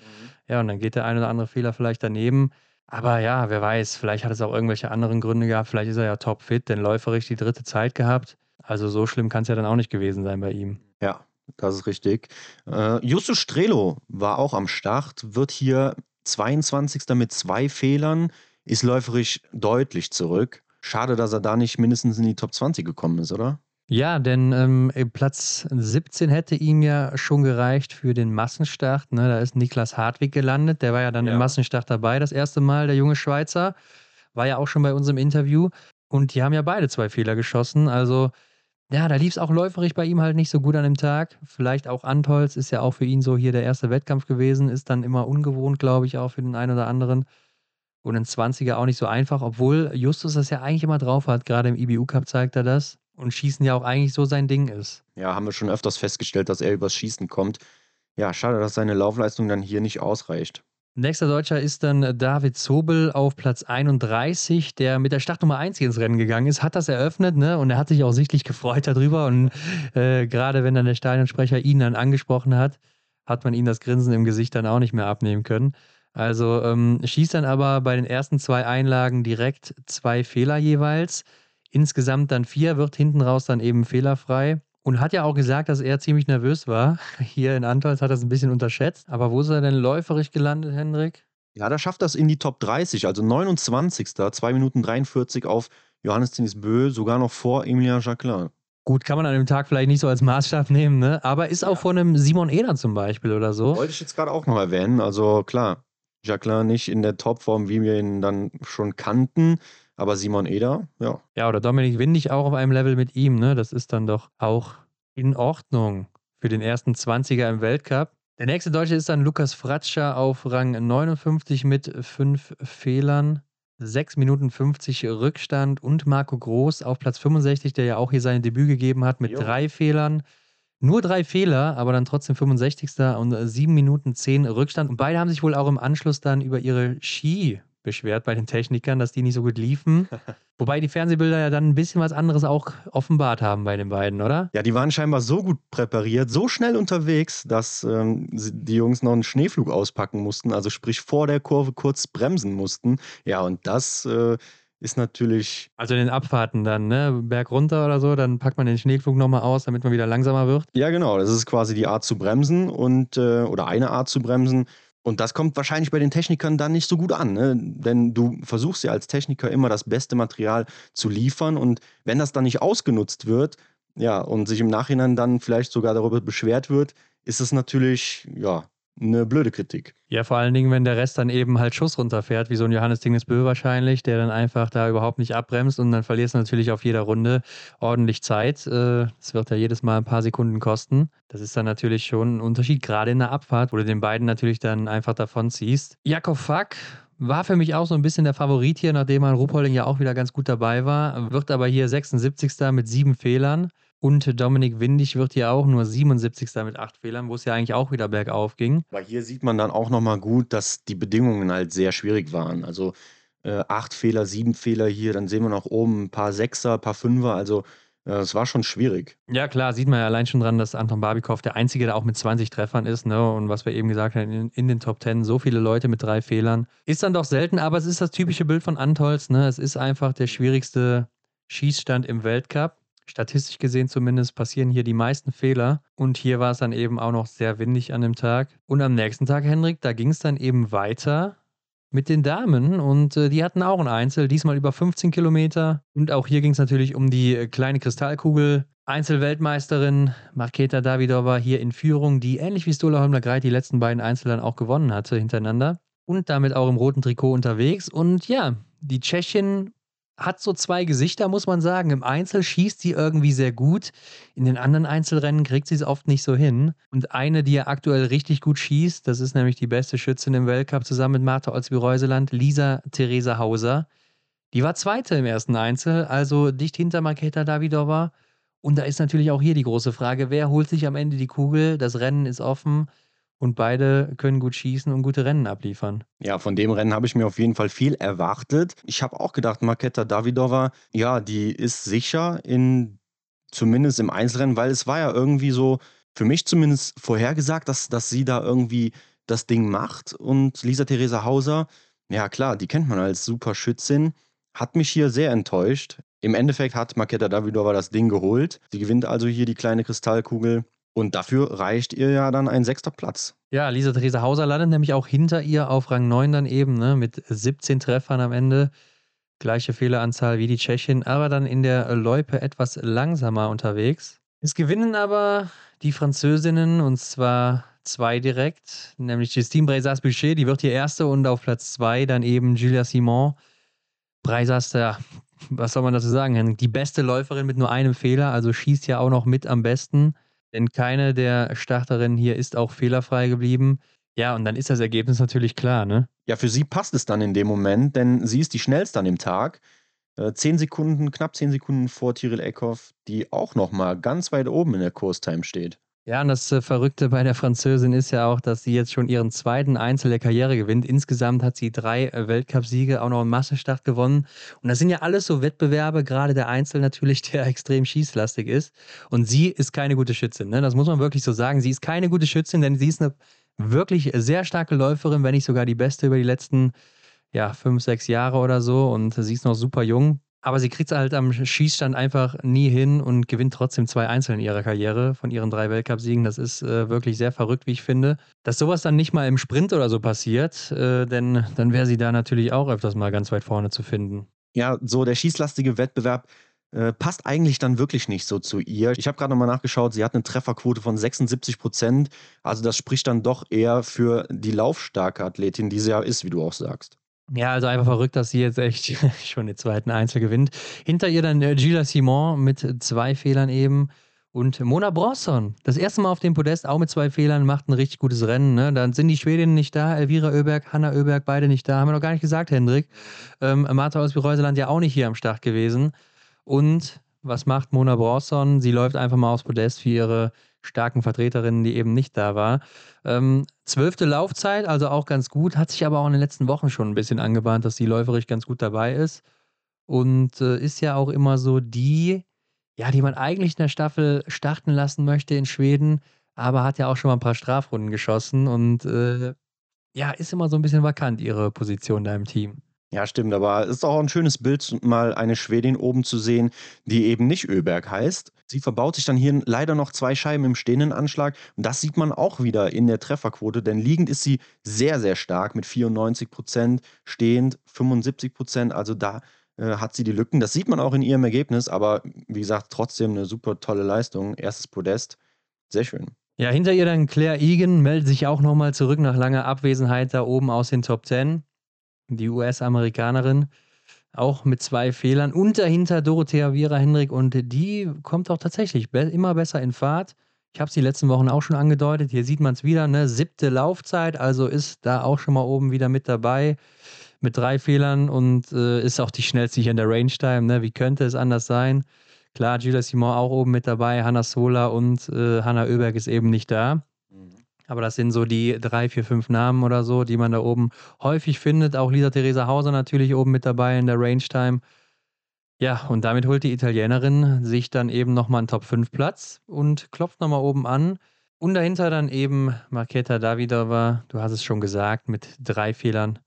Speaker 2: Ja, und dann geht der ein oder andere Fehler vielleicht daneben. Aber ja, wer weiß, vielleicht hat es auch irgendwelche anderen Gründe gehabt. Vielleicht ist er ja topfit, denn läuferisch die dritte Zeit gehabt. Also so schlimm kann es ja dann auch nicht gewesen sein bei ihm.
Speaker 3: Ja, Das ist richtig. Äh, Justus Strelo war auch am Start, wird hier 22. mit zwei Fehlern, ist läuferisch deutlich zurück. Schade, dass er da nicht mindestens in die Top 20 gekommen ist, oder?
Speaker 2: Ja, denn ähm, Platz 17 hätte ihm ja schon gereicht für den Massenstart. Ne? Da ist Niklas Hartwig gelandet. Der war ja dann ja. im Massenstart dabei, das erste Mal, der junge Schweizer. War ja auch schon bei uns im Interview. Und die haben ja beide zwei Fehler geschossen. Also, ja, da lief es auch läuferig bei ihm halt nicht so gut an dem Tag. Vielleicht auch Antolz ist ja auch für ihn so hier der erste Wettkampf gewesen. Ist dann immer ungewohnt, glaube ich, auch für den einen oder anderen. Und ein 20er auch nicht so einfach, obwohl Justus das ja eigentlich immer drauf hat. Gerade im IBU Cup zeigt er das und Schießen ja auch eigentlich so sein Ding ist.
Speaker 3: Ja, haben wir schon öfters festgestellt, dass er übers Schießen kommt. Ja, schade, dass seine Laufleistung dann hier nicht ausreicht.
Speaker 2: Nächster Deutscher ist dann David Zobel auf Platz 31, der mit der Startnummer 1 ins Rennen gegangen ist, hat das eröffnet ne? und er hat sich auch sichtlich gefreut darüber. Und äh, gerade wenn dann der Stadionsprecher ihn dann angesprochen hat, hat man ihm das Grinsen im Gesicht dann auch nicht mehr abnehmen können. Also ähm, schießt dann aber bei den ersten zwei Einlagen direkt zwei Fehler jeweils. Insgesamt dann vier, wird hinten raus dann eben fehlerfrei. Und hat ja auch gesagt, dass er ziemlich nervös war. (laughs) Hier in Antolz hat er es ein bisschen unterschätzt. Aber wo ist er denn läuferisch gelandet, Hendrik?
Speaker 3: Ja, da schafft das in die Top 30, also 29. 2 Minuten 43 auf Johannes Tinis Bö, sogar noch vor Emilien Jacquelin.
Speaker 2: Gut, kann man an dem Tag vielleicht nicht so als Maßstab nehmen, ne? aber ist auch ja. von einem Simon Eder zum Beispiel oder so.
Speaker 3: Wollte ich jetzt gerade auch noch erwähnen. Also klar, Jacquelin nicht in der Topform, wie wir ihn dann schon kannten. Aber Simon Eder, ja.
Speaker 2: Ja, oder Dominik Windig auch auf einem Level mit ihm, ne? Das ist dann doch auch in Ordnung für den ersten 20er im Weltcup. Der nächste Deutsche ist dann Lukas Fratscher auf Rang 59 mit fünf Fehlern. 6 Minuten 50 Rückstand und Marco Groß auf Platz 65, der ja auch hier sein Debüt gegeben hat mit jo. drei Fehlern. Nur drei Fehler, aber dann trotzdem 65. und 7 Minuten 10 Rückstand. Und beide haben sich wohl auch im Anschluss dann über ihre Ski beschwert bei den Technikern, dass die nicht so gut liefen. (laughs) Wobei die Fernsehbilder ja dann ein bisschen was anderes auch offenbart haben bei den beiden, oder?
Speaker 3: Ja, die waren scheinbar so gut präpariert, so schnell unterwegs, dass ähm, die Jungs noch einen Schneeflug auspacken mussten, also sprich vor der Kurve kurz bremsen mussten. Ja, und das äh, ist natürlich.
Speaker 2: Also in den Abfahrten dann, ne? Berg runter oder so, dann packt man den Schneeflug nochmal aus, damit man wieder langsamer wird.
Speaker 3: Ja, genau. Das ist quasi die Art zu bremsen und äh, oder eine Art zu bremsen. Und das kommt wahrscheinlich bei den Technikern dann nicht so gut an, ne? denn du versuchst ja als Techniker immer das beste Material zu liefern und wenn das dann nicht ausgenutzt wird, ja, und sich im Nachhinein dann vielleicht sogar darüber beschwert wird, ist es natürlich, ja, eine blöde Kritik.
Speaker 2: Ja, vor allen Dingen, wenn der Rest dann eben halt Schuss runterfährt, wie so ein Johannes Dingesbö wahrscheinlich, der dann einfach da überhaupt nicht abbremst und dann verlierst du natürlich auf jeder Runde ordentlich Zeit. Äh, das wird ja jedes Mal ein paar Sekunden kosten. Das ist dann natürlich schon ein Unterschied, gerade in der Abfahrt, wo du den beiden natürlich dann einfach davon ziehst. Jakob Fack war für mich auch so ein bisschen der Favorit hier, nachdem man Ruhpolding ja auch wieder ganz gut dabei war, wird aber hier 76. mit sieben Fehlern. Und Dominik Windig wird hier auch nur 77. mit acht Fehlern, wo es ja eigentlich auch wieder bergauf ging.
Speaker 3: Weil hier sieht man dann auch nochmal gut, dass die Bedingungen halt sehr schwierig waren. Also äh, acht Fehler, sieben Fehler hier, dann sehen wir noch oben ein paar Sechser, ein paar Fünfer. Also äh, es war schon schwierig.
Speaker 2: Ja, klar, sieht man ja allein schon dran, dass Anton Barbikow der Einzige, der auch mit 20 Treffern ist. Ne? Und was wir eben gesagt haben, in, in, den Top 10 so viele Leute mit drei Fehlern. Ist dann doch selten, aber es ist das typische Bild von Antolz. Ne? Es ist einfach der schwierigste Schießstand im Weltcup statistisch gesehen zumindest passieren hier die meisten Fehler. Und hier war es dann eben auch noch sehr windig an dem Tag. Und am nächsten Tag, Hendrik, da ging es dann eben weiter mit den Damen und äh, die hatten auch ein Einzel, diesmal über 15 Kilometer. Und auch hier ging es natürlich um die äh, kleine Kristallkugel. Einzelweltmeisterin Marketa Davidova hier in Führung, die ähnlich wie Stola Holmler Greit die letzten beiden Einzel dann auch gewonnen hatte hintereinander. Und damit auch im roten Trikot unterwegs. Und ja, die Tschechin hat so zwei Gesichter, muss man sagen. Im Einzel schießt sie irgendwie sehr gut. In den anderen Einzelrennen kriegt sie es oft nicht so hin. Und eine, die ja aktuell richtig gut schießt, das ist nämlich die beste Schützin im Weltcup zusammen mit Martha Olsby-Reuseland, Lisa Theresa Hauser. Die war Zweite im ersten Einzel, also dicht hinter Marketa Davidova. Und da ist natürlich auch hier die große Frage, wer holt sich am Ende die Kugel? Das Rennen ist offen. Und beide können gut schießen und gute Rennen abliefern.
Speaker 3: Ja, von dem Rennen habe ich mir auf jeden Fall viel erwartet. Ich habe auch gedacht, Marketa Davidova, ja, die ist sicher in zumindest im Einzelrennen, weil es war ja irgendwie so, für mich zumindest vorhergesagt, dass, dass sie da irgendwie das Ding macht. Und Lisa Theresa Hauser, ja klar, die kennt man als super Schützin, hat mich hier sehr enttäuscht. Im Endeffekt hat Marketa Davidova das Ding geholt. Sie gewinnt also hier die kleine Kristallkugel Und dafür reicht ihr ja dann ein sechster Platz.
Speaker 2: Ja, Lisa Theresa Hauser landet nämlich auch hinter ihr auf Rang 9 dann eben, ne, mit 17 Treffern am Ende. Gleiche Fehleranzahl wie die Tschechin, aber dann in der Loipe etwas langsamer unterwegs. Es gewinnen aber die Französinnen und zwar zwei direkt, nämlich Justine Breisas-Boucher, die wird hier Erste und auf Platz zwei dann eben Julia Simon. Breisas, ja, was soll man dazu sagen, Die beste Läuferin mit nur einem Fehler, also schießt ja auch noch mit am besten, denn keine der Starterinnen hier ist auch fehlerfrei geblieben. Ja, und dann ist das Ergebnis natürlich klar, ne?
Speaker 3: Ja, für sie passt es dann in dem Moment, denn sie ist die schnellste an dem Tag. Äh, zehn Sekunden, knapp zehn Sekunden vor Tyrell Eckhoff, die auch nochmal ganz weit oben in der Kurstime steht.
Speaker 2: Ja, und das äh, Verrückte bei der Französin ist ja auch, dass sie jetzt schon ihren zweiten Einzel der Karriere gewinnt. Insgesamt hat sie drei äh, Weltcupsiege, auch noch einen Massenstart gewonnen. Und das sind ja alles so Wettbewerbe, gerade der Einzel natürlich, (laughs) der extrem schießlastig ist. Und sie ist keine gute Schützin, ne? das muss man wirklich so sagen. Sie ist keine gute Schützin, denn sie ist eine wirklich sehr starke Läuferin, wenn nicht sogar die beste über die letzten ja, fünf, sechs Jahre oder so. Und sie ist noch super jung. Aber sie kriegt es halt am Schießstand einfach nie hin und gewinnt trotzdem zwei Einzel in ihrer Karriere von ihren drei Weltcupsiegen. Das ist äh, wirklich sehr verrückt, wie ich finde. Dass sowas dann nicht mal im Sprint oder so passiert, äh, denn dann wäre sie da natürlich auch öfters mal ganz weit vorne zu finden.
Speaker 3: Ja, so der schießlastige Wettbewerb äh, passt eigentlich dann wirklich nicht so zu ihr. Ich habe gerade nochmal nachgeschaut, sie hat eine Trefferquote von 76 Prozent. Also das spricht dann doch eher für die laufstarke Athletin, die sie ja ist, wie du auch sagst.
Speaker 2: Ja, also einfach verrückt, dass sie jetzt echt (laughs) schon den zweiten Einzel gewinnt. Hinter ihr dann äh, Gila Simon mit zwei Fehlern eben. Und Mona Bronson, das erste Mal auf dem Podest, auch mit zwei Fehlern, macht ein richtig gutes Rennen. Ne? Dann sind die Schwedinnen nicht da, Elvira Oeberg, Hanna Oeberg, beide nicht da. Haben wir noch gar nicht gesagt, Hendrik. Ähm, Martha aus Reuseland ja auch nicht hier am Start gewesen. Und was macht Mona Bronson? Sie läuft einfach mal aufs Podest für ihre starken Vertreterinnen, die eben nicht da war. Ähm, zwölfte Laufzeit, also auch ganz gut, hat sich aber auch in den letzten Wochen schon ein bisschen angebahnt, dass die läuferisch ganz gut dabei ist. Und äh, ist ja auch immer so die, ja, die man eigentlich in der Staffel starten lassen möchte in Schweden, aber hat ja auch schon mal ein paar Strafrunden geschossen und äh, ja, ist immer so ein bisschen vakant, ihre Position da im Team.
Speaker 3: Ja, stimmt, aber es ist auch ein schönes Bild, mal eine Schwedin oben zu sehen, die eben nicht Öberg heißt. Sie verbaut sich dann hier leider noch zwei Scheiben im stehenden Anschlag und das sieht man auch wieder in der Trefferquote, denn liegend ist sie sehr, sehr stark mit 94 Prozent, stehend 75 Prozent, also da äh, hat sie die Lücken. Das sieht man auch in ihrem Ergebnis, aber wie gesagt, trotzdem eine super tolle Leistung. Erstes Podest, sehr schön.
Speaker 2: Ja, hinter ihr dann Claire Egan meldet sich auch nochmal zurück nach langer Abwesenheit da oben aus den Top 10 die US-Amerikanerin, auch mit zwei Fehlern. Und dahinter Dorothea Viera Hendrik und die kommt auch tatsächlich be immer besser in Fahrt. Ich habe es die letzten Wochen auch schon angedeutet. Hier sieht man es wieder, ne? Siebte Laufzeit, also ist da auch schon mal oben wieder mit dabei mit drei Fehlern und äh, ist auch die schnellste hier in der Range Time. Ne? Wie könnte es anders sein? Klar, Julia Simon auch oben mit dabei, Hanna Sola und äh, Hanna Oeberg ist eben nicht da. Aber das sind so die drei, vier, fünf Namen oder so, die man da oben häufig findet. Auch Lisa Theresa Hauser natürlich oben mit dabei in der Range Time. Ja, und damit holt die Italienerin sich dann eben nochmal einen Top 5 Platz und klopft nochmal oben an. Und dahinter dann eben Marketa Davidova, du hast es schon gesagt, mit drei Fehlern.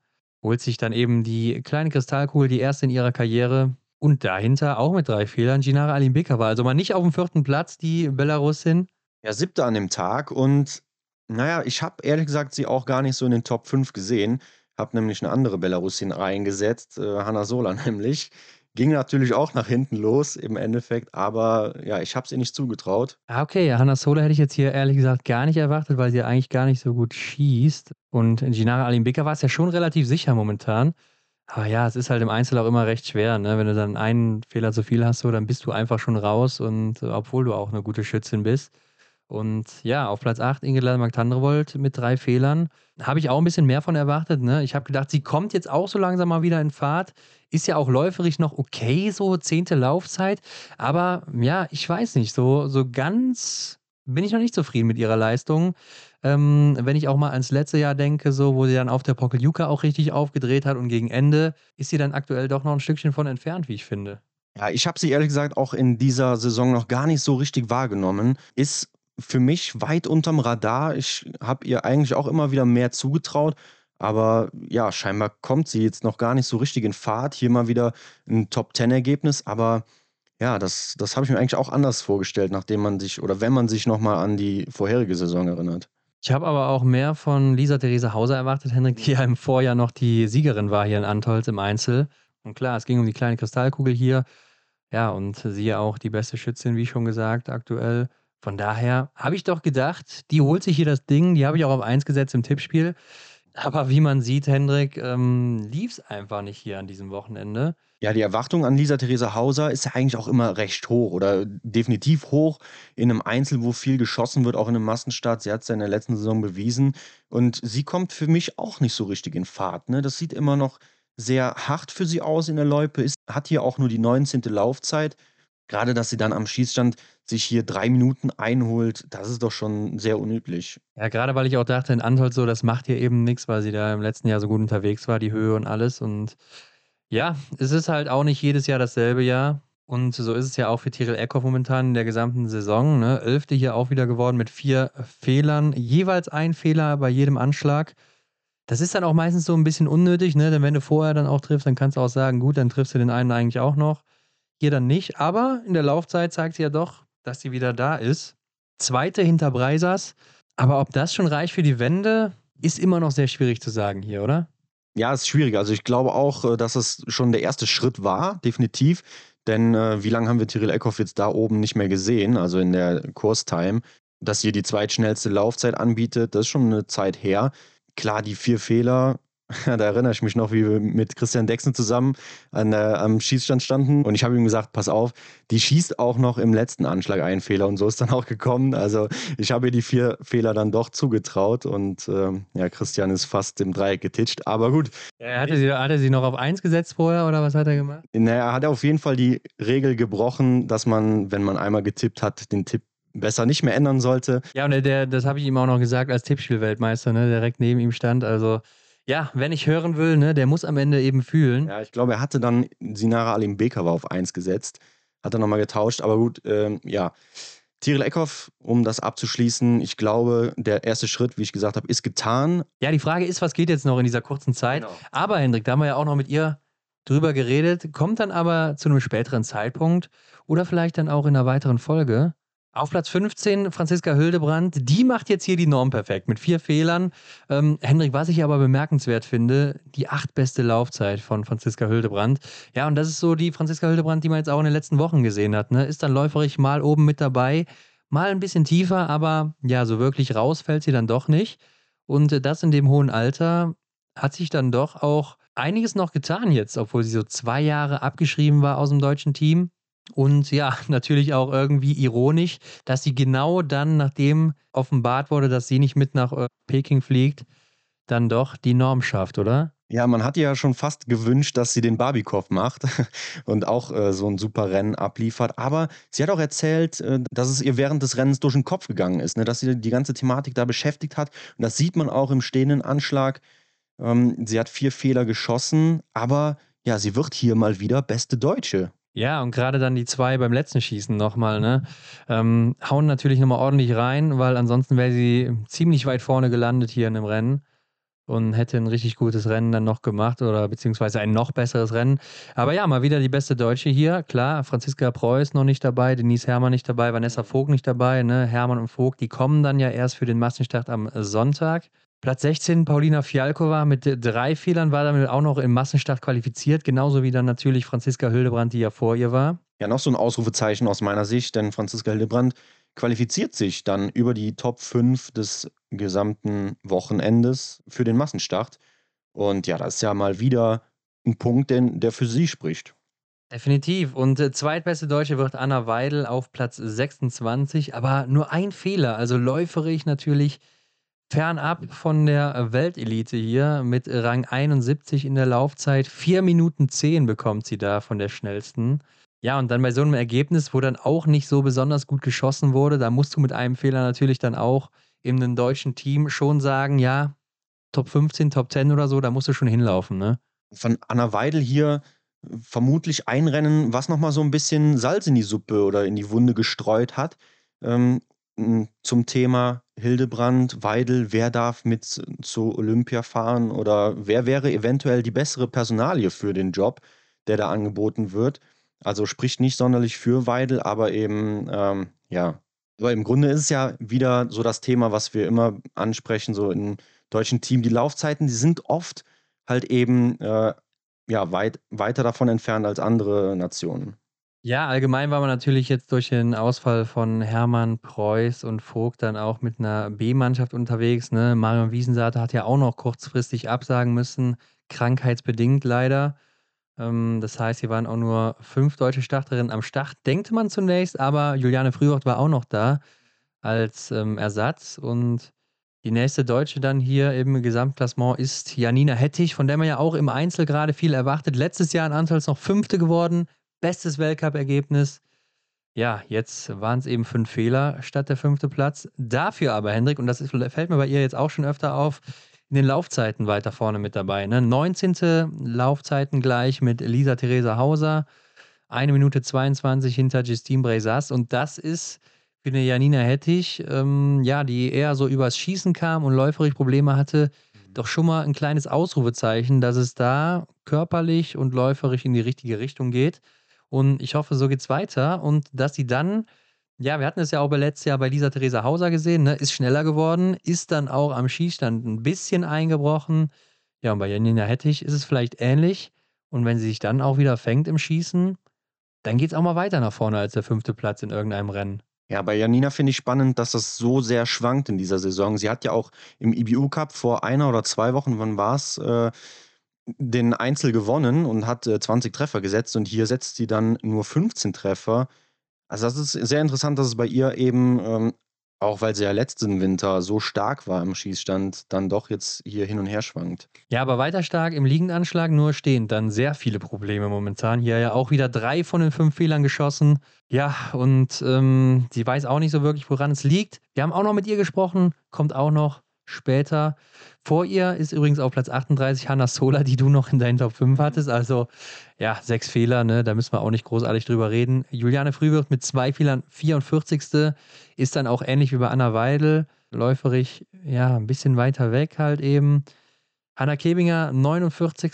Speaker 2: Holt sich dann eben die kleine Kristallkugel, die erste in ihrer Karriere. Und dahinter auch mit drei Fehlern Ginara Alimbekova. Also mal nicht auf dem vierten Platz, die Belarusin.
Speaker 3: Ja, siebte an dem Tag und naja, ich habe ehrlich gesagt sie auch gar nicht so in den Top 5 gesehen. Habe nämlich eine andere Belarusin reingesetzt, äh, Hanna Sola (laughs) nämlich. Ging natürlich auch nach hinten los im Endeffekt, aber ja, ich habe es ihr nicht zugetraut.
Speaker 2: Ah, okay, ja, Hanna Sola hätte ich jetzt hier ehrlich gesagt gar nicht erwartet, weil sie eigentlich gar nicht so gut schießt. Und in Ginara Alimbeka war es ja schon relativ sicher momentan. Aber ja, es ist halt im Einzel auch immer recht schwer. Ne? Wenn du dann einen Fehler zu viel hast, so, dann bist du einfach schon raus und äh, obwohl du auch eine gute Schützin bist. Und ja, auf Platz 8 Ingela Magtandrevold mit drei Fehlern. Habe ich auch ein bisschen mehr von erwartet. Ne? Ich habe gedacht, sie kommt jetzt auch so langsam mal wieder in Fahrt. Ist ja auch läuferisch noch okay, so zehnte Laufzeit. Aber ja, ich weiß nicht, so, so ganz bin ich noch nicht zufrieden mit ihrer Leistung. Ähm, wenn ich auch mal ans letzte Jahr denke, so, wo sie dann auf der Pokeljuka auch richtig aufgedreht hat und gegen Ende ist sie dann aktuell doch noch ein Stückchen von entfernt, wie ich finde.
Speaker 3: Ja, ich habe sie ehrlich gesagt auch in dieser Saison noch gar nicht so richtig wahrgenommen. Ist für mich weit unterm Radar. Ich habe ihr eigentlich auch immer wieder mehr zugetraut. Aber ja, scheinbar kommt sie jetzt noch gar nicht so richtig in Fahrt. Hier mal wieder ein Top-10-Ergebnis. Aber Ja, das, das habe ich mir eigentlich auch anders vorgestellt, nachdem man sich oder wenn man sich nochmal an die vorherige Saison erinnert.
Speaker 2: Ich habe aber auch mehr von Lisa Therese Hauser erwartet, Henrik, die ja im Vorjahr noch die Siegerin war hier in Antolz im Einzel. Und klar, es ging um die kleine Kristallkugel hier. Ja, und sie ja auch die beste Schützin, wie schon gesagt, aktuell. Von daher habe ich doch gedacht, die holt sich hier das Ding. Die habe ich auch auf 1 gesetzt im Tippspiel. Aber wie man sieht, Hendrik, ähm, lief es einfach nicht hier an diesem Wochenende.
Speaker 3: Ja, die Erwartung an Lisa Theresa Hauser ist ja eigentlich auch immer recht hoch oder definitiv hoch in einem Einzel, wo viel geschossen wird, auch in einem Massenstart. Sie hat es ja in der letzten Saison bewiesen. Und sie kommt für mich auch nicht so richtig in Fahrt. Ne? Das sieht immer noch sehr hart für sie aus in der Loipe, ist, hat hier auch nur die 19. Laufzeit. Gerade, dass sie dann am Schießstand sich hier drei Minuten einholt, das ist doch schon sehr unüblich.
Speaker 2: Ja, gerade weil ich auch dachte, in Antolz so, das macht hier eben nichts, weil sie da im letzten Jahr so gut unterwegs war, die Höhe und alles. Und ja, es ist halt auch nicht jedes Jahr dasselbe Jahr. Und so ist es ja auch für Tyrell Eckhoff momentan in der gesamten Saison. Ne? Elfte hier auch wieder geworden mit vier Fehlern. Jeweils ein Fehler bei jedem Anschlag. Das ist dann auch meistens so ein bisschen unnötig, ne? Denn wenn du vorher dann auch triffst, dann kannst du auch sagen, gut, dann triffst du den einen eigentlich auch noch. Hier dann nicht. Aber in der Laufzeit zeigt sie ja doch, dass sie wieder da ist. Zweite hinter Breisers. Aber ob das schon reicht für die Wende, ist immer noch sehr schwierig zu sagen hier, oder?
Speaker 3: Ja, ist schwierig. Also ich glaube auch, äh, dass es schon der erste Schritt war, definitiv. Denn äh, wie lange haben wir Tyrell Eckhoff jetzt da oben nicht mehr gesehen, also in der Kurstime? Dass sie die zweitschnellste Laufzeit anbietet, das ist schon eine Zeit her. Klar, die vier Fehler (laughs) da erinnere ich mich noch, wie wir mit Christian Dexen zusammen an, äh, am Schießstand standen. Und ich habe ihm gesagt, pass auf, die schießt auch noch im letzten Anschlag einen Fehler. Und so ist dann auch gekommen. Also ich habe ihr die vier Fehler dann doch zugetraut. Und äh, ja, Christian ist fast im Dreieck getitscht. Aber gut.
Speaker 2: Ja, hatte, sie, hat er sie noch auf eins gesetzt vorher oder was hat er gemacht?
Speaker 3: Naja, er hat auf jeden Fall die Regel gebrochen, dass man, wenn man einmal getippt hat, den Tipp besser nicht mehr ändern sollte.
Speaker 2: Ja, und der, das habe ich ihm auch noch gesagt als Tippspielweltmeister, ne, direkt neben ihm stand. Also ja, wenn ich hören will, ne, der muss am Ende eben fühlen.
Speaker 3: Ja, ich glaube, er hatte dann Sinara Alim Bekava auf 1 gesetzt. Hat er nochmal getauscht. Aber gut, ähm, ja. Tyrell Eckhoff, um das abzuschließen, ich glaube, der erste Schritt, wie ich gesagt habe, ist getan.
Speaker 2: Ja, die Frage ist, was geht jetzt noch in dieser kurzen Zeit? Genau. Aber Hendrik, da haben wir ja auch noch mit ihr drüber geredet, kommt dann aber zu einem späteren Zeitpunkt oder vielleicht dann auch in einer weiteren Folge. Auf Platz 15 Franziska Hildebrand. Die macht jetzt hier die Norm perfekt mit vier Fehlern. Ähm, Hendrik, was ich aber bemerkenswert finde, die acht beste Laufzeit von Franziska Hildebrand. Ja, und das ist so die Franziska Hildebrand, die man jetzt auch in den letzten Wochen gesehen hat. Ne? Ist dann läuferig mal oben mit dabei, mal ein bisschen tiefer, aber ja, so wirklich raus fällt sie dann doch nicht. Und das in dem hohen Alter hat sich dann doch auch einiges noch getan jetzt, obwohl sie so zwei Jahre abgeschrieben war aus dem deutschen Team. Und ja, (laughs) natürlich auch irgendwie ironisch, dass sie genau dann, nachdem offenbart wurde, dass sie nicht mit nach äh, Peking fliegt, dann doch die Norm schafft, oder?
Speaker 3: Ja, man hat ja schon fast gewünscht, dass sie den Barbikov macht (laughs) und auch äh, so ein super Rennen abliefert. Aber sie hat auch erzählt, äh, dass es ihr während des Rennens durch den Kopf gegangen ist, ne? dass sie die ganze Thematik da beschäftigt hat. Und das sieht man auch im stehenden Anschlag. Ähm, sie hat vier Fehler geschossen, aber ja, sie wird hier mal wieder beste Deutsche.
Speaker 2: Ja, und gerade dann die zwei beim letzten Schießen nochmal, ne? Ähm, hauen natürlich nochmal ordentlich rein, weil ansonsten wäre sie ziemlich weit vorne gelandet hier in dem Rennen und hätte ein richtig gutes Rennen dann noch gemacht oder beziehungsweise ein noch besseres Rennen. Aber ja, mal wieder die beste Deutsche hier. Klar, Franziska Preuß noch nicht dabei, Denise Herrmann nicht dabei, Vanessa Vogt nicht dabei, ne? Hermann und Vogt, die kommen dann ja erst für den Massenstart am Sonntag. Platz 16, Paulina Fialkova mit drei Fehlern war damit auch noch im Massenstart qualifiziert, genauso wie dann natürlich Franziska Hildebrand, die ja vor ihr war.
Speaker 3: Ja, noch so ein Ausrufezeichen aus meiner Sicht, denn Franziska Hildebrand qualifiziert sich dann über die Top 5 des gesamten Wochenendes für den Massenstart. Und ja, das ist ja mal wieder ein Punkt, den, der für sie spricht.
Speaker 2: Definitiv. Und äh, zweitbeste Deutsche wird Anna Weidel auf Platz 26, aber nur ein Fehler. Also läuferig natürlich fernab von der Weltelite hier mit Rang 71 in der Laufzeit. 4 Minuten 10 bekommt sie da von der schnellsten. Ja, und dann bei so einem Ergebnis, wo dann auch nicht so besonders gut geschossen wurde, da musst du mit einem Fehler natürlich dann auch in einem deutschen Team schon sagen, ja, Top 15, Top 10 oder so, da musst du schon hinlaufen, ne?
Speaker 3: Von Anna Weidel hier vermutlich ein Rennen, was nochmal so ein bisschen Salz in die Suppe oder in die Wunde gestreut hat. Ähm, zum Thema Hildebrand, Weidel, wer darf mit zu Olympia fahren oder wer wäre eventuell die bessere Personalie für den Job, der da angeboten wird. Also spricht nicht sonderlich für Weidel, aber eben, ähm, ja. Aber im Grunde ist es ja wieder so das Thema, was wir immer ansprechen, so im deutschen Team. Die Laufzeiten, die sind oft halt eben äh, ja, weit, weiter davon entfernt als andere Nationen.
Speaker 2: Ja, allgemein war man natürlich jetzt durch den Ausfall von Hermann Preuß und Vogt dann auch mit einer B-Mannschaft unterwegs. Ne? Marion Wiesensater hat ja auch noch kurzfristig absagen müssen, krankheitsbedingt leider. Ähm, das heißt, hier waren auch nur fünf deutsche Starterinnen am Start, denkt man zunächst, aber Juliane Frühwacht war auch noch da als ähm, Ersatz und die nächste Deutsche dann hier im Gesamtklassement ist Janina Hettich, von der man ja auch im Einzel gerade viel erwartet. Letztes Jahr in Antalls noch Fünfte geworden, bestes Weltcup-Ergebnis. Ja, jetzt waren es eben fünf Fehler statt der fünfte Platz. Dafür aber, Hendrik, und das ist, fällt mir bei ihr jetzt auch schon öfter auf, in den Laufzeiten weiter vorne mit dabei. Ne? 19. Laufzeiten gleich mit Lisa Theresa Hauser. Eine Minute 22 hinter Justine Breisas. Und das ist für eine Janina Hettich, ähm, ja, die eher so übers Schießen kam und läuferisch Probleme hatte, mhm. doch schon mal ein kleines Ausrufezeichen, dass es da körperlich und läuferisch in die richtige Richtung geht. Und ich hoffe, so geht es weiter und dass sie dann, ja, wir hatten es ja auch bei letztes Jahr bei Lisa Theresa Hauser gesehen, ne, ist schneller geworden, ist dann auch am Schießstand ein bisschen eingebrochen. Ja, und bei Janina Hettich ist es vielleicht ähnlich. Und wenn sie sich dann auch wieder fängt im Schießen, dann geht es auch mal weiter nach vorne als der fünfte Platz in irgendeinem Rennen.
Speaker 3: Ja, bei Janina finde ich spannend, dass das so sehr schwankt in dieser Saison. Sie hat ja auch im IBU Cup vor einer oder zwei Wochen, wann war es, äh, den Einzel gewonnen und hat äh, 20 Treffer gesetzt und hier setzt sie dann nur 15 Treffer. Also das ist sehr interessant, dass es bei ihr eben, ähm, auch weil sie ja letzten Winter so stark war im Schießstand, dann doch jetzt hier hin und her schwankt.
Speaker 2: Ja, aber weiter stark im Liegendanschlag, nur stehend. Dann sehr viele Probleme momentan. Hier ja auch wieder drei von den fünf Fehlern geschossen. Ja, und ähm, sie weiß auch nicht so wirklich, woran es liegt. Wir haben auch noch mit ihr gesprochen, kommt auch noch später. Vor ihr ist übrigens auf Platz 38 Hanna Sola, die du noch in deinen Top 5 hattest. Also ja, sechs Fehler, ne? da müssen wir auch nicht großartig drüber reden. Juliane Frühwirt mit zwei Fehlern 44. ist dann auch ähnlich wie bei Anna Weidel. Läuferig, ja, ein bisschen weiter weg halt eben. Hanna Kebinger 49.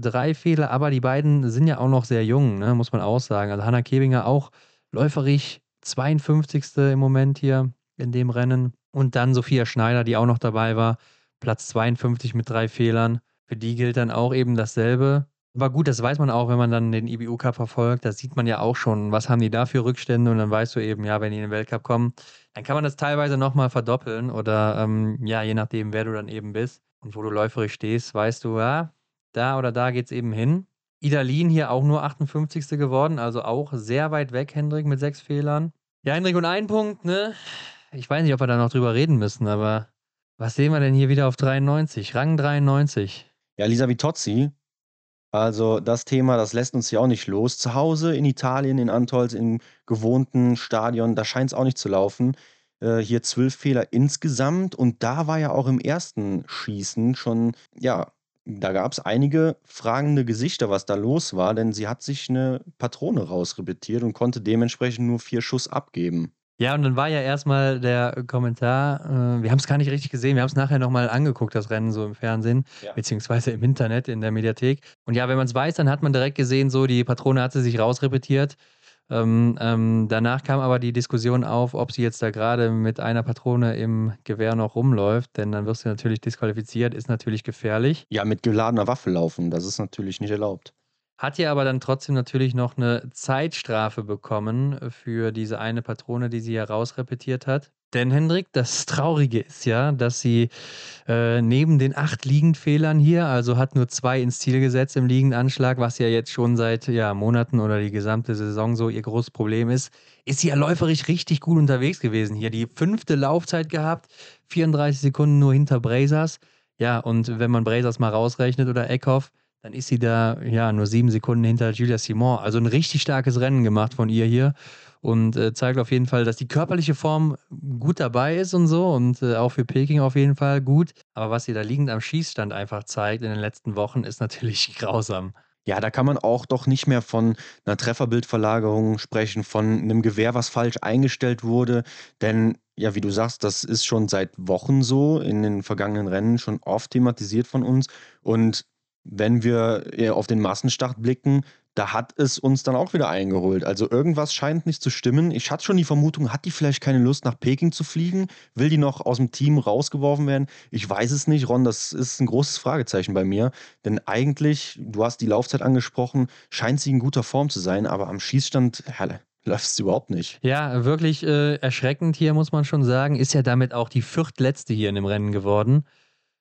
Speaker 2: drei Fehler, aber die beiden sind ja auch noch sehr jung, ne? muss man auch sagen. Also Hanna Kebinger auch läuferig 52. im Moment hier in dem Rennen. Und dann Sophia Schneider, die auch noch dabei war, Platz 52 mit drei Fehlern. Für die gilt dann auch eben dasselbe. War gut, das weiß man auch, wenn man dann den IBU Cup verfolgt. Da sieht man ja auch schon, was haben die da für Rückstände. Und dann weißt du eben, ja, wenn die in den Weltcup kommen, dann kann man das teilweise nochmal verdoppeln. Oder ähm, ja, je nachdem, wer du dann eben bist und wo du läuferisch stehst, weißt du, ja, da oder da geht es eben hin. Idalin hier auch nur 58. geworden, also auch sehr weit weg, Hendrik, mit sechs Fehlern. Ja, Hendrik, und ein Punkt, ne? Ich weiß nicht, ob wir da noch drüber reden müssen, aber was sehen wir denn hier wieder auf 93? Rang 93.
Speaker 3: Ja, Lisa Vitozzi. Also das Thema, das lässt uns ja auch nicht los. Zu Hause in Italien, in Antolz, im gewohnten Stadion, da scheint es auch nicht zu laufen. Äh, hier zwölf Fehler insgesamt. Und da war ja auch im ersten Schießen schon, ja, da gab es einige fragende Gesichter, was da los war, denn sie hat sich eine Patrone rausrepetiert und konnte dementsprechend nur vier Schuss abgeben.
Speaker 2: Ja, und dann war ja erstmal der Kommentar, äh, wir haben es gar nicht richtig gesehen, wir haben es nachher nochmal angeguckt, das Rennen so im Fernsehen, ja. beziehungsweise im Internet, in der Mediathek. Und ja, wenn man es weiß, dann hat man direkt gesehen, so die Patrone hat sie sich rausrepetiert. Ähm, ähm, danach kam aber die Diskussion auf, ob sie jetzt da gerade mit einer Patrone im Gewehr noch rumläuft, denn dann wirst du natürlich disqualifiziert, ist natürlich gefährlich.
Speaker 3: Ja, mit geladener Waffe laufen, das ist natürlich nicht erlaubt.
Speaker 2: Hat ja aber dann trotzdem natürlich noch eine Zeitstrafe bekommen für diese eine Patrone, die sie ja rausrepetiert hat. Denn Hendrik, das (laughs) Traurige ist ja, dass sie äh, neben den acht Liegendfehlern hier, also hat nur zwei ins Ziel gesetzt im Liegendanschlag, was ja jetzt schon seit ja, Monaten oder die gesamte Saison so ihr großes Problem ist, ist sie ja läuferisch richtig gut unterwegs gewesen hier. Die fünfte Laufzeit gehabt, 34 Sekunden nur hinter Brazers. Ja, und wenn man Brazers mal rausrechnet oder Eckhoff, dann ist sie da ja nur sieben Sekunden hinter Julia Simon. Also ein richtig starkes Rennen gemacht von ihr hier und äh, zeigt auf jeden Fall, dass die körperliche Form gut dabei ist und so und äh, auch für Peking auf jeden Fall gut. Aber was sie da liegend am Schießstand einfach zeigt in den letzten Wochen, ist natürlich (laughs) grausam.
Speaker 3: Ja, da kann man auch doch nicht mehr von einer Trefferbildverlagerung sprechen, von einem Gewehr, was falsch eingestellt wurde. Denn, ja, wie du sagst, das ist schon seit Wochen so, in den vergangenen Rennen schon oft thematisiert von uns. Und wenn wir auf den Massenstart blicken, da hat es uns dann auch wieder eingeholt. Also irgendwas scheint nicht zu stimmen. Ich hatte schon die Vermutung, hat die vielleicht keine Lust nach Peking zu fliegen? Will die noch aus dem Team rausgeworfen werden? Ich weiß es nicht, Ron, das ist ein großes Fragezeichen bei mir. Denn eigentlich, du hast die Laufzeit angesprochen, scheint sie in guter Form zu sein, aber am Schießstand, Herr, läuft es überhaupt nicht.
Speaker 2: Ja, wirklich äh, erschreckend hier, muss man schon sagen. Ist ja damit auch die viertletzte hier in dem Rennen geworden.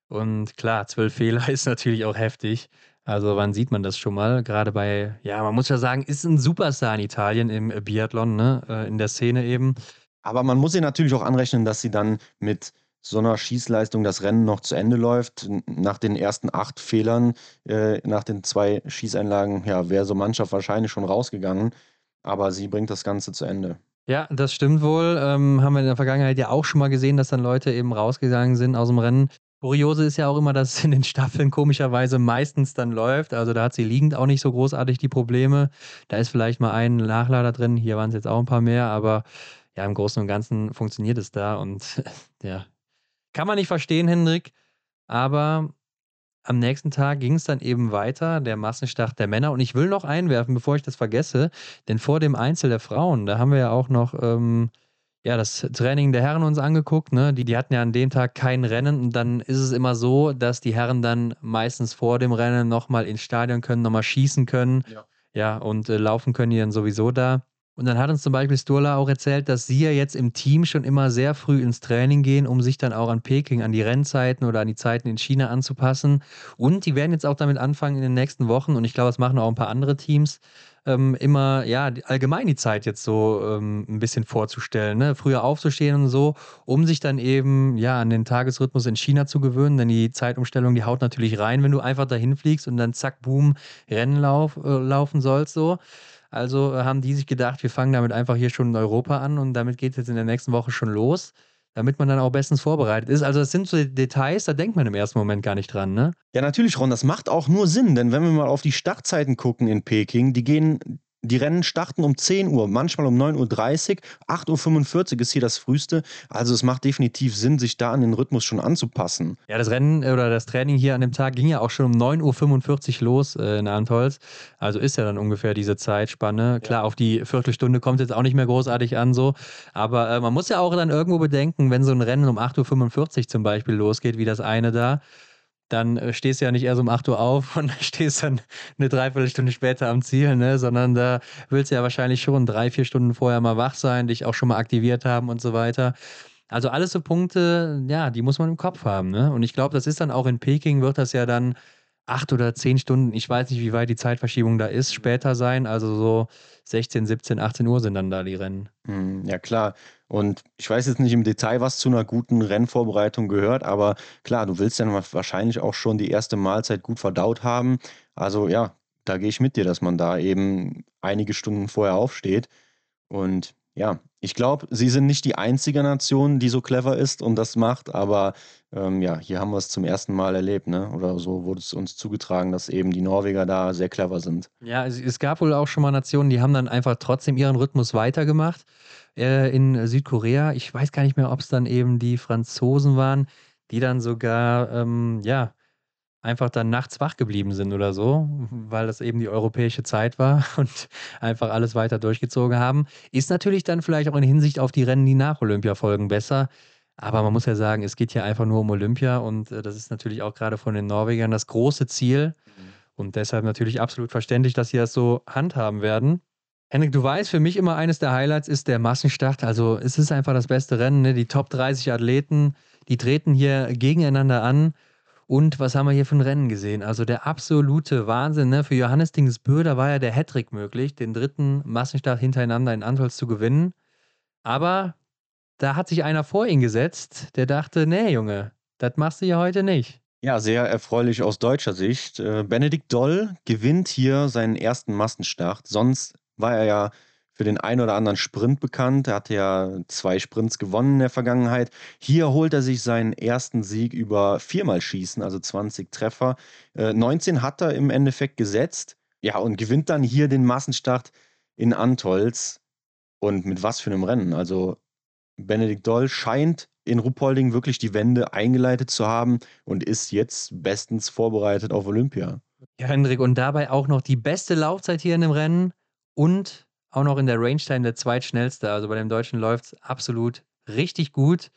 Speaker 2: Und klar, zwölf Fehler (laughs) ist natürlich auch heftig. Also wann sieht man das schon mal? Gerade bei, ja, man muss ja sagen, ist ein Superstar in Italien im Biathlon, ne? Äh, in der Szene eben.
Speaker 3: Aber man muss ihr natürlich auch anrechnen, dass sie dann mit so einer Schießleistung das Rennen noch zu Ende läuft. Nach den ersten acht Fehlern, äh, nach den zwei Schießeinlagen, ja, wäre so Mannschaft wahrscheinlich schon rausgegangen. Aber sie bringt das Ganze zu Ende.
Speaker 2: Ja, das stimmt wohl. Ähm, haben wir in der Vergangenheit ja auch schon mal gesehen, dass dann Leute eben rausgegangen sind aus dem Rennen. Kuriose ist ja auch immer, dass es in den Staffeln komischerweise meistens dann läuft. Also da hat sie liegend auch nicht so großartig die Probleme. Da ist vielleicht mal ein Nachlader drin. Hier waren es jetzt auch ein paar mehr, aber ja, im Großen und Ganzen funktioniert es da. Und (laughs) ja, kann man nicht verstehen, Hendrik. Aber am nächsten Tag ging es dann eben weiter, der Massenstart der Männer. Und ich will noch einwerfen, bevor ich das vergesse, denn vor dem Einzel der Frauen, da haben wir ja auch noch ähm, ja, das Training der Herren uns angeguckt. Ne? Die, die hatten ja an dem Tag kein Rennen. Und dann ist es immer so, dass die Herren dann meistens vor dem Rennen nochmal ins Stadion können, nochmal schießen können. Ja, ja und äh, laufen können die dann sowieso da. Und dann hat uns zum Beispiel Sturla auch erzählt, dass sie ja jetzt im Team schon immer sehr früh ins Training gehen, um sich dann auch an Peking, an die Rennzeiten oder an die Zeiten in China anzupassen. Und die werden jetzt auch damit anfangen in den nächsten Wochen, und ich glaube, das machen auch ein paar andere Teams, ähm, immer, ja, allgemein die Zeit jetzt so ähm, ein bisschen vorzustellen, ne? früher aufzustehen und so, um sich dann eben, ja, an den Tagesrhythmus in China zu gewöhnen, denn die Zeitumstellung, die haut natürlich rein, wenn du einfach dahin fliegst und dann zack, boom, Rennen lauf, äh, laufen sollst, so. Also haben die sich gedacht, wir fangen damit einfach hier schon in Europa an und damit geht es jetzt in der nächsten Woche schon los damit man dann auch bestens vorbereitet ist. Also das sind so Details, da denkt man im ersten Moment gar nicht dran, ne?
Speaker 3: Ja, natürlich, Ron, das macht auch nur Sinn, denn wenn wir mal auf die Startzeiten gucken in Peking, die gehen die Rennen starten um 10 Uhr, manchmal um 9.30 Uhr, 8.45 Uhr ist hier das früheste. Also es macht definitiv Sinn, sich da an den Rhythmus schon anzupassen.
Speaker 2: Ja, das Rennen oder das Training hier an dem Tag ging ja auch schon um 9.45 Uhr los äh, in Antolz. Also ist ja dann ungefähr diese Zeitspanne. Klar, ja. auf die Viertelstunde kommt es jetzt auch nicht mehr großartig an so. Aber äh, man muss ja auch dann irgendwo bedenken, wenn so ein Rennen um 8.45 Uhr zum Beispiel losgeht, wie das eine da, dann äh, stehst du ja nicht erst um 8 Uhr auf (laughs) und stehst dann eine Dreiviertelstunde später am Ziel, ne? sondern da willst du ja wahrscheinlich schon drei, vier Stunden vorher mal wach sein, dich auch schon mal aktiviert haben und so weiter. Also alles so Punkte, ja, die muss man im Kopf haben. Ne? Und ich glaube, das ist dann auch in Peking, wird das ja dann acht oder zehn Stunden, ich weiß nicht, wie weit die Zeitverschiebung da ist, später sein. Also so 16, 17, 18 Uhr sind dann da die Rennen.
Speaker 3: Hm, ja, klar. Und ich weiß jetzt nicht im Detail, was zu einer guten Rennvorbereitung gehört, aber klar, du willst dann wahrscheinlich auch schon die erste Mahlzeit gut verdaut haben. Also ja, da gehe ich mit dir, dass man da eben einige Stunden vorher aufsteht. Und ja, ich glaube, sie sind nicht die einzige Nation, die so clever ist und das macht, aber ähm, ja, hier haben wir es zum ersten Mal erlebt, ne? Oder so wurde es uns zugetragen, dass eben die Norweger da sehr clever sind.
Speaker 2: Ja, es, es gab wohl auch schon mal Nationen, die haben dann einfach trotzdem ihren Rhythmus weitergemacht. Äh, in Südkorea, ich weiß gar nicht mehr, ob es dann eben die Franzosen waren, die dann sogar, ähm, ja, einfach dann nachts wach geblieben sind oder so, weil das eben die europäische Zeit war (laughs) und einfach alles weiter durchgezogen haben. Ist natürlich dann vielleicht auch in Hinsicht auf die Rennen, die nach Olympia folgen, besser. Aber man muss ja sagen, es geht hier einfach nur um Olympia und äh, das ist natürlich auch gerade von den Norwegern das große Ziel. Mhm. Und deshalb natürlich absolut verständlich, dass sie das so handhaben werden. Henrik, du weißt, für mich immer eines der Highlights ist der Massenstart. Also es ist einfach das beste Rennen. Ne? Die Top 30 Athleten, die treten hier gegeneinander an. Und was haben wir hier für ein Rennen gesehen? Also der absolute Wahnsinn. Ne? Für Johannes Dingsbö, da war ja der Hattrick möglich, den dritten Massenstart hintereinander in Antolz zu gewinnen. Aber da hat sich einer vor ihn gesetzt, der dachte, nee, Junge, das machst du ja heute nicht.
Speaker 3: Ja, sehr erfreulich aus deutscher Sicht. Äh, Benedikt Doll gewinnt hier seinen ersten Massenstart. Sonst war er ja für den einen oder anderen Sprint bekannt. Er hatte ja zwei Sprints gewonnen in der Vergangenheit. Hier holt er sich seinen ersten Sieg über viermal Schießen, also 20 Treffer. Äh, 19 hat er im Endeffekt gesetzt. Ja, und gewinnt dann hier den Massenstart in Antolz. Und mit was für einem Rennen? Also Benedikt Doll scheint in Ruppolding wirklich die Wende eingeleitet zu haben und ist jetzt bestens vorbereitet auf Olympia.
Speaker 2: Ja, Hendrik, und dabei auch noch die beste Laufzeit hier in dem Rennen und auch noch in der Range-Time der zweitschnellste. Also bei dem Deutschen läuft es absolut richtig gut.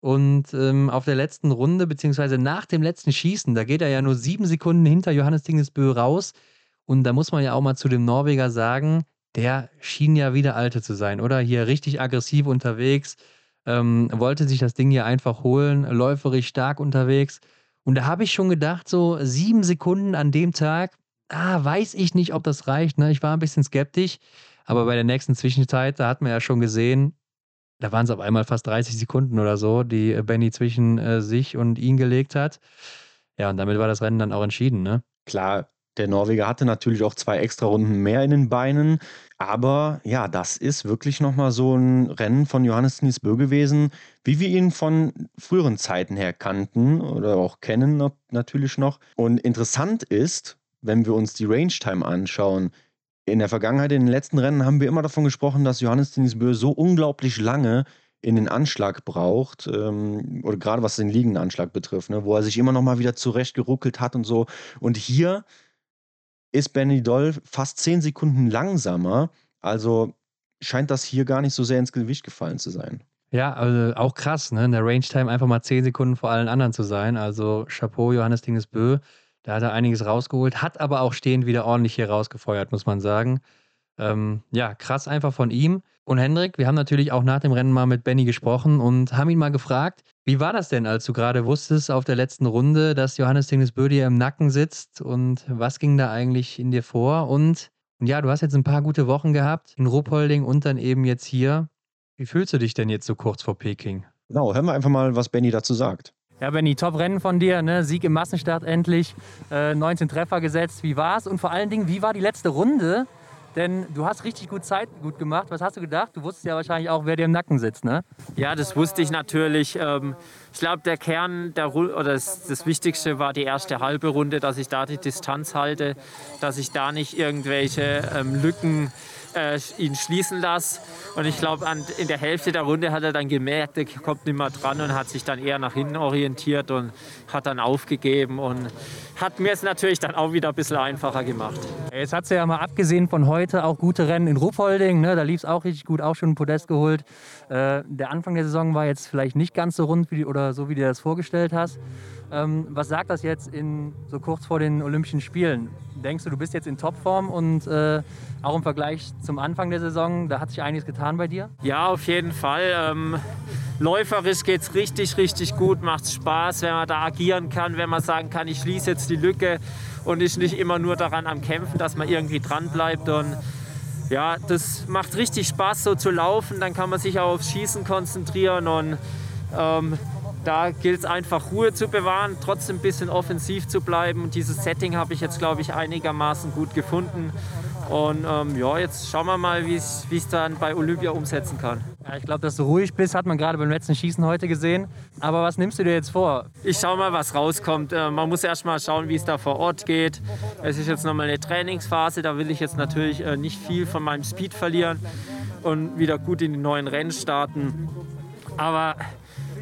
Speaker 2: Und ähm, auf der letzten Runde, beziehungsweise nach dem letzten Schießen, da geht er ja nur sieben Sekunden hinter Johannes Dingesbö raus. Und da muss man ja auch mal zu dem Norweger sagen, der schien ja wieder Alte zu sein, oder? Hier richtig aggressiv unterwegs, ähm, wollte sich das Ding hier einfach holen, läuferisch stark unterwegs. Und da habe ich schon gedacht, so sieben Sekunden an dem Tag, ah, weiß ich nicht, ob das reicht. Ne? Ich war ein bisschen skeptisch. Aber bei der nächsten Zwischenzeit, da hat man ja schon gesehen, da waren es auf einmal fast 30 Sekunden oder so, die äh, Benny zwischen äh, sich und ihn gelegt hat. Ja, und damit war das Rennen dann auch entschieden, ne?
Speaker 3: Klar, der Norweger hatte natürlich auch zwei extra Runden mehr in den Beinen. Aber ja, das ist wirklich nochmal so ein Rennen von Johannes Niesbö gewesen, wie wir ihn von früheren Zeiten her kannten oder auch kennen natürlich noch. Und interessant ist, wenn wir uns die Range Time anschauen, in der Vergangenheit, in den letzten Rennen, haben wir immer davon gesprochen, dass Johannes Bö so unglaublich lange in den Anschlag braucht, ähm, oder gerade was den liegenden Anschlag betrifft, ne, wo er sich immer noch mal wieder zurechtgeruckelt hat und so. Und hier ist Benny Doll fast zehn Sekunden langsamer. Also scheint das hier gar nicht so sehr ins Gewicht gefallen zu sein.
Speaker 2: Ja, also auch krass, ne? In der Range Time einfach mal zehn Sekunden vor allen anderen zu sein. Also Chapeau, Johannes Dingesbö. Da hat er einiges rausgeholt, hat aber auch stehend wieder ordentlich hier rausgefeuert, muss man sagen. Ähm, ja, krass einfach von ihm. Und Hendrik, wir haben natürlich auch nach dem Rennen mal mit Benny gesprochen und haben ihn mal gefragt, wie war das denn, als du gerade wusstest auf der letzten Runde, dass Johannes Dingesbö dir im Nacken sitzt und was ging da eigentlich in dir vor? Und, und ja, du hast jetzt ein paar gute Wochen gehabt in Ruppolding und dann eben jetzt hier. Wie fühlst du dich denn jetzt so kurz vor Peking?
Speaker 3: Genau, hören wir einfach mal, was Benny dazu sagt.
Speaker 2: Ja, Benny, Top-Rennen von dir, ne? Sieg im Massenstart endlich, äh, 19 Treffer gesetzt. Wie war's? Und vor allen Dingen, wie war die letzte Runde? Denn du hast richtig gut Zeit gut gemacht. Was hast du gedacht? Du wusstest ja wahrscheinlich auch, wer dir im Nacken sitzt, ne?
Speaker 5: Ja, das wusste ich natürlich. Ähm, ich glaube, der Kern der, oder das, das, Wichtigste war die erste halbe Runde, dass ich da die Distanz halte, dass ich da nicht irgendwelche ähm, Lücken äh, ihn schließen lasse. Und ich glaube, in der Hälfte der Runde hat er dann gemerkt, er kommt nicht mehr dran und hat sich dann eher nach hinten orientiert und hat dann aufgegeben und hat mir es natürlich dann auch wieder ein bisschen einfacher gemacht.
Speaker 2: Jetzt hat sie ja mal abgesehen von heute auch gute Rennen in Ruppolding. Ne? Da lief es auch richtig gut, auch schon ein Podest geholt. Äh, der Anfang der Saison war jetzt vielleicht nicht ganz so rund wie, oder so, wie du das vorgestellt hast. Ähm, was sagt das jetzt in, so kurz vor den Olympischen Spielen? Denkst du, du bist jetzt in Topform und äh, auch im Vergleich zum Anfang der Saison, da hat sich einiges getan bei dir?
Speaker 5: Ja, auf jeden Fall. Ähm, läuferisch geht es richtig, richtig gut, macht Spaß, wenn man da agieren kann, wenn man sagen kann, ich schließe jetzt die Lücke und ist nicht immer nur daran am Kämpfen, dass man irgendwie dran bleibt. Und ja, das macht richtig Spaß, so zu laufen. Dann kann man sich auch aufs Schießen konzentrieren und ähm, da gilt es einfach Ruhe zu bewahren, trotzdem ein bisschen offensiv zu bleiben. Und dieses Setting habe ich jetzt, glaube ich, einigermaßen gut gefunden. Und ähm, ja, jetzt schauen wir mal, wie ich es dann bei Olympia umsetzen kann.
Speaker 2: Ja, ich glaube, dass du ruhig bist, hat man gerade beim letzten Schießen heute gesehen. Aber was nimmst du dir jetzt vor?
Speaker 5: Ich schaue mal, was rauskommt. Äh, man muss erst mal schauen, wie es da vor Ort geht. Es ist jetzt nochmal eine Trainingsphase, da will ich jetzt natürlich äh, nicht viel von meinem Speed verlieren und wieder gut in die neuen Rennen starten. Aber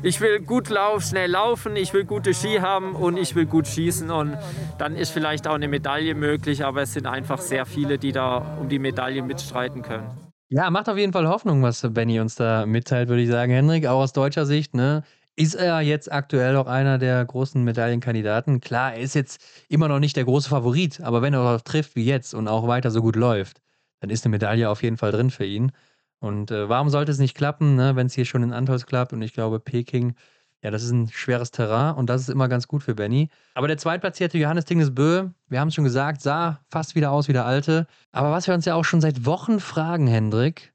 Speaker 5: ich will gut lauf, schnell laufen, ich will gute Ski haben und ich will gut schießen und dann ist vielleicht auch eine Medaille möglich, aber es sind einfach sehr viele, die da um die Medaille mitstreiten können.
Speaker 2: Ja, macht auf jeden Fall Hoffnung, was Benny uns da mitteilt, würde ich sagen. Henrik, auch aus deutscher Sicht, ne? Ist er jetzt aktuell auch einer der großen Medaillenkandidaten? Klar, er ist jetzt immer noch nicht der große Favorit, aber wenn er auch trifft wie jetzt und auch weiter so gut läuft, dann ist eine Medaille auf jeden Fall drin für ihn. Und äh, warum sollte es nicht klappen, ne, wenn es hier schon in Antolz klappt? Und ich glaube, Peking, ja, das ist ein schweres Terrain und das ist immer ganz gut für Benny. Aber der zweitplatzierte Johannes Bö, wir haben es schon gesagt, sah fast wieder aus wie der alte. Aber was wir uns ja auch schon seit Wochen fragen, Hendrik,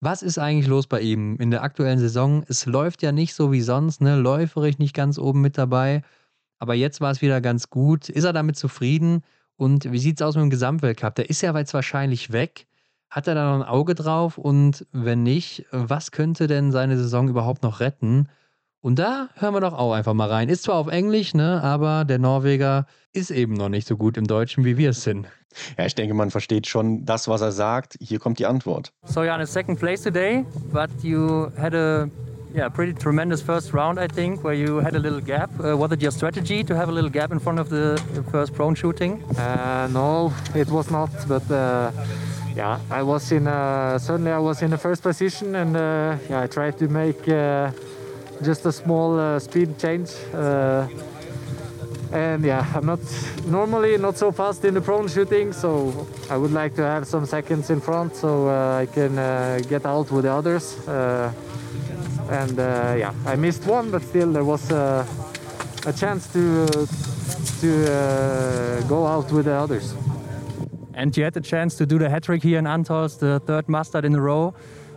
Speaker 2: was ist eigentlich los bei ihm in der aktuellen Saison? Es läuft ja nicht so wie sonst, ne? Läuferig nicht ganz oben mit dabei. Aber jetzt war es wieder ganz gut. Ist er damit zufrieden? Und wie sieht es aus mit dem Gesamtweltcup? Der ist ja jetzt wahrscheinlich weg. Hat er da noch ein Auge drauf? Und wenn nicht, was könnte denn seine Saison überhaupt noch retten? Und da hören wir doch auch einfach mal rein. Ist zwar auf Englisch, ne, aber der Norweger ist eben noch nicht so gut im Deutschen, wie wir es sind.
Speaker 3: Ja, ich denke, man versteht schon das, was er sagt. Hier kommt die Antwort.
Speaker 2: So you're in second place today, but you had a Yeah, pretty tremendous first round, I think, where you had a little gap. Uh, was it your strategy to have a little gap in front of the first prone shooting?
Speaker 6: Uh, no, it was not. But uh, yeah, I was in uh, certainly I was in the first position, and uh, yeah, I tried to make uh, just a small speed change. And yeah, I'm not normally not so fast in the prone shooting, so I would like to have some seconds in front so uh, I can uh, get out with the others. Uh, and yeah, I missed one, but still there was a chance to to go out with the others.
Speaker 2: And you had the chance to do the hat trick here in Antos, the third mustard in a row.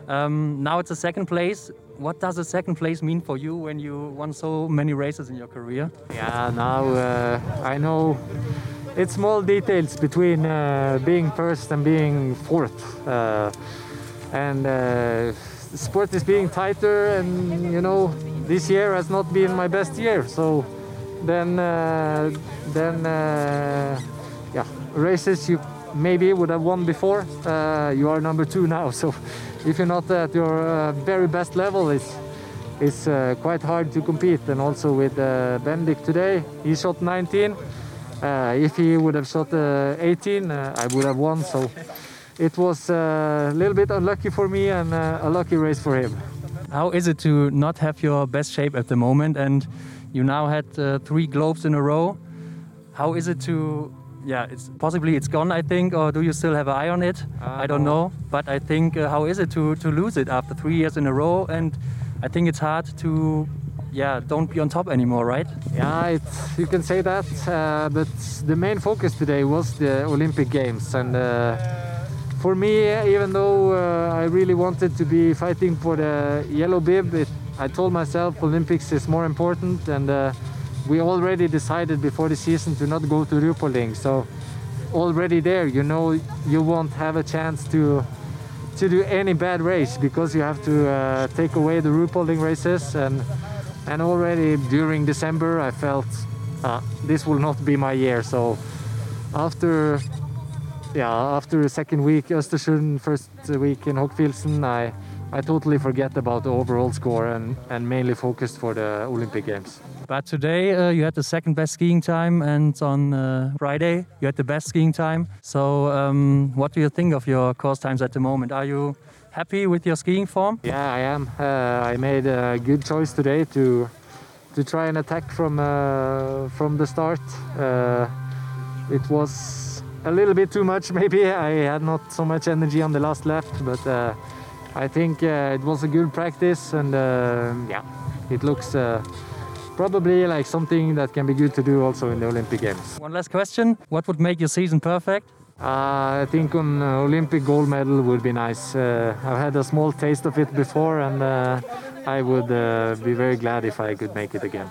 Speaker 2: Um, now it's a second place. What does a second place mean for you when you won so many races in your career?
Speaker 6: Yeah, now uh, I know it's small details between uh, being first and being fourth. Uh, and uh, sport is being tighter, and you know, this year has not been my best year. So then, uh, then, uh, yeah, races you maybe would have won before. Uh, you are number two now, so if you're not at your uh, very best level, it's it's uh, quite hard to compete. And also with uh, Bendik today, he shot 19. Uh, if he would have shot uh, 18, uh, I would have won. So it was a little bit unlucky for me and a lucky race for him.
Speaker 2: How is it to not have your best shape at the moment? And you now had three globes in a row. How is it to yeah, it's possibly it's gone, I think, or do you still have an eye on it?
Speaker 6: Uh,
Speaker 2: I don't
Speaker 6: no.
Speaker 2: know, but I think uh, how is it to to lose it after three years in a row? And I think it's hard to, yeah, don't be on top anymore, right?
Speaker 6: Yeah, it's, you can say that. Uh, but the main focus today was the Olympic Games, and uh, for me, even though uh, I really wanted to be fighting for the yellow bib, it, I told myself Olympics is more important, and uh, we already decided before the season to not go to Ruhpolding. So already there, you know, you won't have a chance to to do any bad race because you have to uh, take away the Ruhpolding races and and already during December I felt uh, this will not be my year. So after yeah after the second week Östersund, first week in Hockfilsen, I I totally forget about the overall score and and mainly focused for the Olympic Games.
Speaker 2: But today uh, you had the second best skiing time, and on uh, Friday you had the best skiing time. So, um, what do you think of your course times at the moment? Are you happy with your skiing form?
Speaker 6: Yeah, I am. Uh, I made a good choice today to to try and attack from uh, from the start. Uh, it was a little bit too much, (laughs) maybe. I had not so much energy on the last left, but uh, I think uh, it was a good practice, and uh, yeah, it looks. Uh, Probably like something that can be good to do also in the Olympic Games.
Speaker 2: One last question: What would make your season perfect?
Speaker 6: Uh, I think an uh, Olympic gold medal would be nice. Uh, I've had a small taste of it before, and uh, I would uh, be very glad if I could make it again.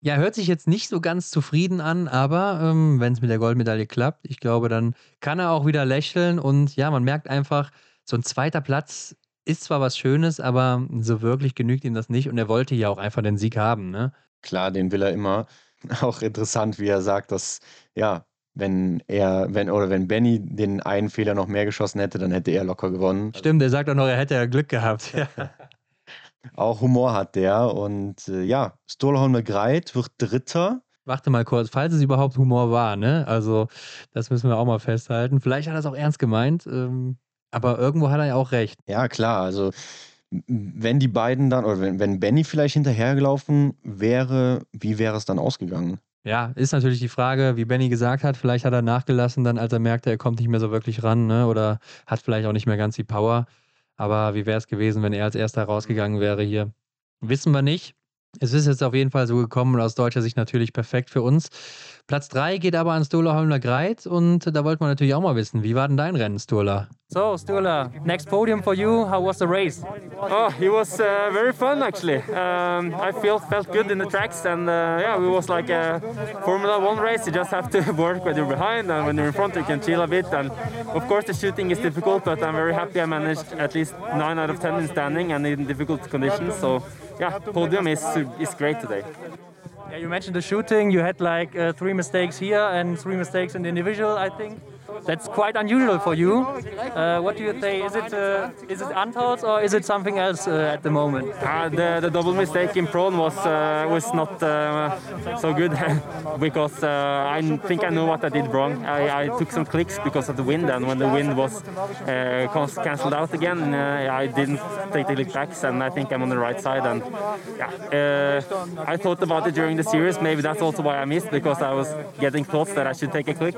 Speaker 2: Ja, hört sich jetzt nicht so ganz zufrieden an, aber ähm, wenn es mit der Goldmedaille klappt, ich glaube, dann kann er auch wieder lächeln und ja, man merkt einfach, so ein zweiter Platz ist zwar was Schönes, aber so wirklich genügt ihm das nicht und er wollte ja auch einfach den Sieg haben, ne?
Speaker 3: Klar, den will er immer. (laughs) Auch interessant, wie er sagt, dass, ja, wenn er, wenn, oder wenn Benny den einen Fehler noch mehr geschossen hätte, dann hätte er locker gewonnen.
Speaker 2: Stimmt, er sagt auch noch, er hätte ja Glück gehabt. Ja. (laughs)
Speaker 3: Auch Humor hat der. Und äh, ja, Stolholmer Greit wird Dritter.
Speaker 2: Warte mal kurz, falls es überhaupt Humor war, ne? Also, das müssen wir auch mal festhalten. Vielleicht hat er es auch ernst gemeint, ähm, aber irgendwo hat er ja auch recht.
Speaker 3: Ja, klar. Also, wenn die beiden dann, oder wenn, wenn Benny vielleicht hinterhergelaufen wäre, wie wäre es dann ausgegangen?
Speaker 2: Ja, ist natürlich die Frage, wie Benny gesagt hat, vielleicht hat er nachgelassen dann, als er merkte, er kommt nicht mehr so wirklich ran, ne? oder hat vielleicht auch nicht mehr ganz die Power. Aber wie wäre es gewesen, wenn er als erster rausgegangen wäre hier? Wissen wir nicht. Es ist jetzt auf jeden Fall so gekommen und aus deutscher Sicht natürlich perfekt für uns. Platz 3 geht aber an Stola Holmler Greit und da wollte man natürlich auch mal wissen, wie war denn dein Rennen, Stola?
Speaker 7: So, Stola, next podium for you. How was the race?
Speaker 6: Oh, it was uh, very fun actually. Um, I feel felt good in the tracks, and uh, yeah, it was like a Formula One race. You just have to (laughs) work when you're behind, and when you're in front, you can chill a bit. And of course, the shooting is difficult, but I'm very happy I managed at least nine out of ten in standing and in difficult conditions. So yeah, podium is is great today.
Speaker 7: Yeah, you mentioned the shooting. You had like uh, three mistakes here and three mistakes in the individual, I think. That's quite unusual for you. Uh, what do you say? Is it uh, is it Antals or is it something else uh, at the moment?
Speaker 6: Uh, the, the double mistake in prone was uh, was not uh, so good (laughs) because I think I know what I did wrong. I, I took some clicks because of the wind, and when the wind was cancelled out again, I didn't take the click backs, and I think I'm on the right side. And yeah, I thought about it during the series. Maybe that's also why I missed because I was getting thoughts that I should take a click.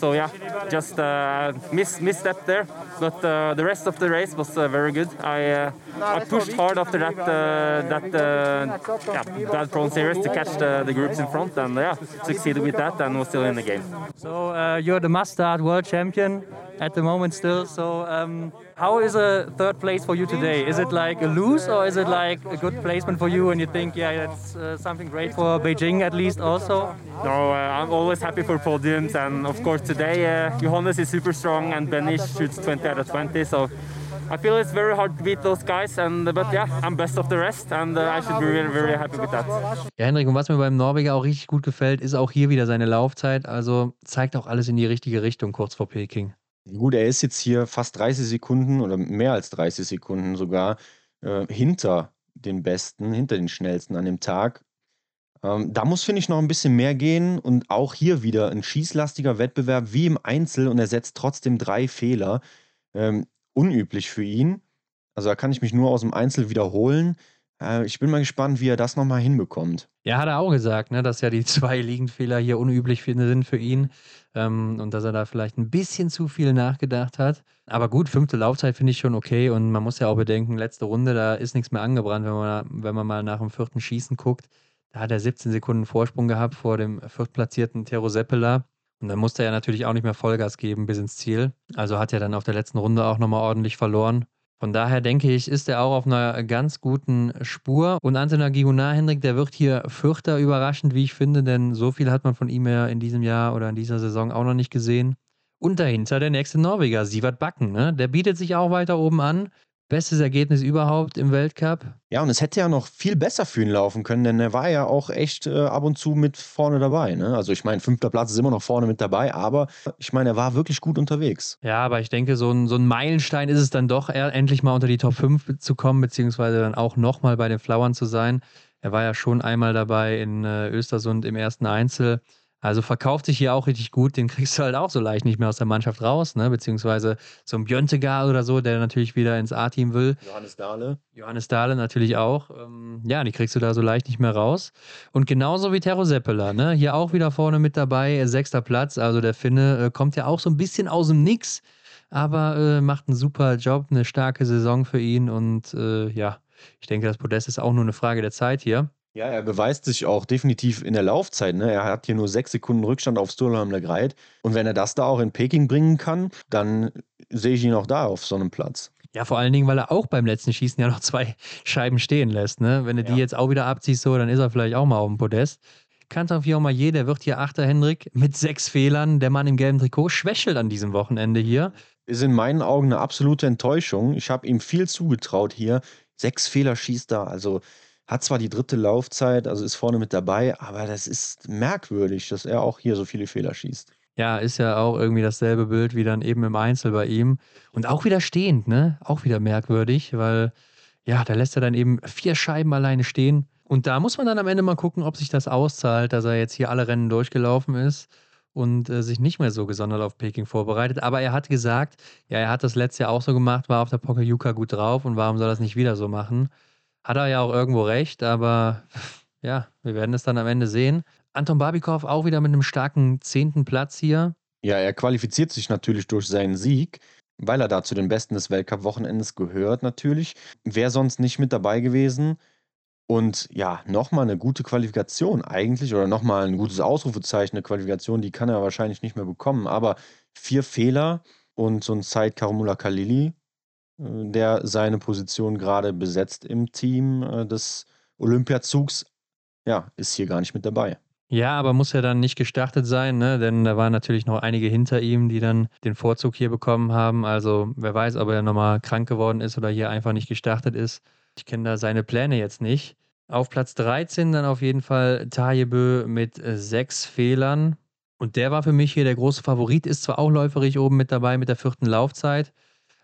Speaker 6: So yeah, just uh, miss misstep there. But uh, the rest of the race was uh, very good. I uh, I pushed hard after that uh, that uh, yeah, bad prone series to catch the, the groups in front, and yeah, succeeded with that and was still in the game.
Speaker 7: So uh, you're the must-start world champion at the moment still. So um, how is a third place for you today? Is it like a lose or is it like a good placement for you and you think, yeah, that's uh, something great for Beijing at least also?
Speaker 6: No, uh, I'm always happy for podiums, and of course today uh, Johannes is super strong and Benish shoots 20 out of 20, so I feel it's very hard to beat those guys. And but yeah, I'm best of the rest, and uh, I should be very, very happy with that.
Speaker 2: Ja, Hendrik, und was mir beim Norweger auch richtig gut gefällt, ist auch hier wieder seine Laufzeit. Also zeigt auch alles in die richtige Richtung kurz vor Peking.
Speaker 3: Gut, er ist jetzt hier fast 30 Sekunden oder mehr als 30 Sekunden sogar äh, hinter den Besten, hinter den Schnellsten an dem Tag. Ähm, da muss, finde ich, noch ein bisschen mehr gehen und auch hier wieder ein schießlastiger Wettbewerb wie im Einzel und er setzt trotzdem drei Fehler. Ähm, unüblich für ihn. Also da kann ich mich nur aus dem Einzel wiederholen. Äh, ich bin mal gespannt, wie er das nochmal hinbekommt.
Speaker 2: Ja, hat er auch gesagt, ne, dass ja die (laughs) zwei Liegenfehler hier unüblich sind für ihn ähm, und dass er da vielleicht ein bisschen zu viel nachgedacht hat. Aber gut, fünfte Laufzeit finde ich schon okay und man muss ja auch bedenken, letzte Runde, da ist nichts mehr angebrannt, wenn man, wenn man mal nach dem vierten Schießen guckt. Da hat er 17 Sekunden Vorsprung gehabt vor dem viertplatzierten Tero Seppela. Und dann musste er natürlich auch nicht mehr Vollgas geben bis ins Ziel. Also hat er dann auf der letzten Runde auch nochmal ordentlich verloren. Von daher denke ich, ist er auch auf einer ganz guten Spur. Und Antonin Gigunar, Hendrik, der wird hier Vierter überraschend, wie ich finde, denn so viel hat man von ihm ja in diesem Jahr oder in dieser Saison auch noch nicht gesehen. Und dahinter der nächste Norweger, Sivert Backen. Ne? Der bietet sich auch weiter oben an. Bestes Ergebnis überhaupt im Weltcup.
Speaker 3: Ja, und es hätte ja noch viel besser für ihn laufen können, denn er war ja auch echt äh, ab und zu mit vorne dabei. Ne? Also ich meine, fünfter Platz ist immer noch vorne mit dabei, aber ich meine, er war wirklich gut unterwegs.
Speaker 2: Ja, aber ich denke, so ein, so ein Meilenstein ist es dann doch, endlich mal unter die Top 5 zu kommen, beziehungsweise dann auch nochmal bei den Flowern zu sein. Er war ja schon einmal dabei in äh, Östersund im ersten Einzel. Also verkauft sich hier auch richtig gut, den kriegst du halt auch so leicht nicht mehr aus der Mannschaft raus, ne? Beziehungsweise so ein Bjöntegar oder so, der natürlich wieder ins A-Team will.
Speaker 3: Johannes Dahle.
Speaker 2: Johannes Dahle natürlich auch. Ähm, ja, die kriegst du da so leicht nicht mehr raus. Und genauso wie Tero Seppela, ne? Hier auch wieder vorne mit dabei, äh, sechster Platz. Also der Finne äh, kommt ja auch so ein bisschen aus dem Nix, aber äh, macht einen super Job, eine starke Saison für ihn. Und äh, ja, ich denke, das Podest ist auch nur eine Frage der Zeit hier.
Speaker 3: Ja, er beweist sich auch definitiv in der Laufzeit. Ne? Er hat hier nur sechs Sekunden Rückstand auf Sturlam Legreit. Und wenn er das da auch in Peking bringen kann, dann sehe ich ihn auch da auf so einem Platz.
Speaker 2: Ja, vor allen Dingen, weil er auch beim letzten Schießen ja noch (laughs) zwei Scheiben stehen lässt. Ne? Wenn du die
Speaker 3: Ja.
Speaker 2: jetzt auch wieder abziehst, so, dann ist er vielleicht auch mal auf dem Podest. Kanton Fiormaillet, der wird hier Achter, Hendrik, mit sechs Fehlern. Der Mann im gelben Trikot schwächelt an diesem Wochenende hier.
Speaker 3: Ist in meinen Augen eine absolute Enttäuschung. Ich habe ihm viel zugetraut hier. Sechs Fehler schießt er. Also hat zwar die dritte Laufzeit, also ist vorne mit dabei, aber das ist merkwürdig, dass er auch hier so viele Fehler schießt.
Speaker 2: Ja, ist ja auch irgendwie dasselbe Bild wie dann eben im Einzel bei ihm. Und auch wieder stehend, ne? Auch wieder merkwürdig, weil ja, da lässt er dann eben vier Scheiben alleine stehen. Und da muss man dann am Ende mal gucken, ob sich das auszahlt, dass er jetzt hier alle Rennen durchgelaufen ist und äh, sich nicht mehr so gesondert auf Peking vorbereitet. Aber er hat gesagt, ja, er hat das letzte Jahr auch so gemacht, war auf der Pokljuka gut drauf und warum soll er das nicht wieder so machen? Hat er ja auch irgendwo recht, aber (laughs) ja, wir werden es dann am Ende sehen. Anton Babikow auch wieder mit einem starken zehnten Platz hier.
Speaker 3: Ja, er qualifiziert sich natürlich durch seinen Sieg, weil er da zu den Besten des Weltcup-Wochenendes gehört natürlich. Wäre sonst nicht mit dabei gewesen. Und ja, nochmal eine gute Qualifikation eigentlich oder nochmal ein gutes Ausrufezeichen, eine Qualifikation, die kann er wahrscheinlich nicht mehr bekommen. Aber vier Fehler und so ein Said Karamula Khalili, äh, der seine Position gerade besetzt im Team äh, des Olympiazugs, ja, ist hier gar nicht mit dabei.
Speaker 2: Ja, aber muss ja dann nicht gestartet sein, ne? denn da waren natürlich noch einige hinter ihm, die dann den Vorzug hier bekommen haben. Also wer weiß, ob er nochmal krank geworden ist oder hier einfach nicht gestartet ist. Ich kenne da seine Pläne jetzt nicht. Auf Platz 13 dann auf jeden Fall Tajebö mit äh, sechs Fehlern. Und der war für mich hier der große Favorit, ist zwar auch läuferig oben mit dabei mit der vierten Laufzeit,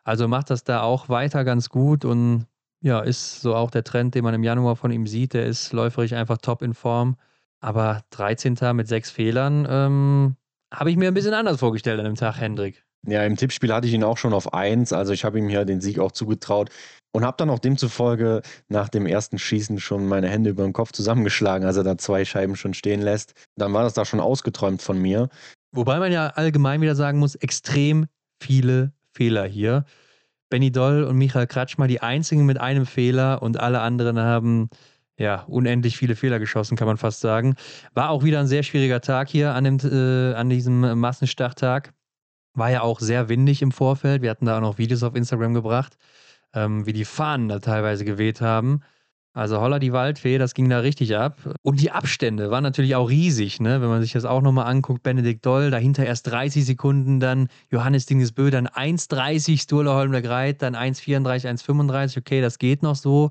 Speaker 2: also macht das da auch weiter ganz gut und ja, ist so auch der Trend, den man im Januar von ihm sieht. Der ist läuferig einfach top in Form. Aber 13. mit sechs Fehlern ähm, habe ich mir ein bisschen anders vorgestellt an dem Tag, Hendrik.
Speaker 3: Ja, im Tippspiel hatte ich ihn auch schon auf 1, also ich habe ihm hier den Sieg auch zugetraut und habe dann auch demzufolge nach dem ersten Schießen schon meine Hände über den Kopf zusammengeschlagen, als er da zwei Scheiben schon stehen lässt. Dann war das da schon ausgeträumt von mir.
Speaker 2: Wobei man ja allgemein wieder sagen muss, extrem viele Fehler hier. Benny Doll und Michael Kratschmer die einzigen mit einem Fehler und alle anderen haben ja, unendlich viele Fehler geschossen, kann man fast sagen. War auch wieder ein sehr schwieriger Tag hier an, dem, äh, an diesem Massenstarttag. War ja auch sehr windig im Vorfeld. Wir hatten da auch noch Videos auf Instagram gebracht, ähm, wie die Fahnen da teilweise geweht haben. Also Holla die Waldfee, das ging da richtig ab. Und die Abstände waren natürlich auch riesig, ne? wenn man sich das auch nochmal anguckt. Benedikt Doll, dahinter erst 30 Sekunden, dann Johannes Dingesbö, dann 1,30 Sturla Holmler Greit, dann 1,34, 1,35. Okay, das geht noch so.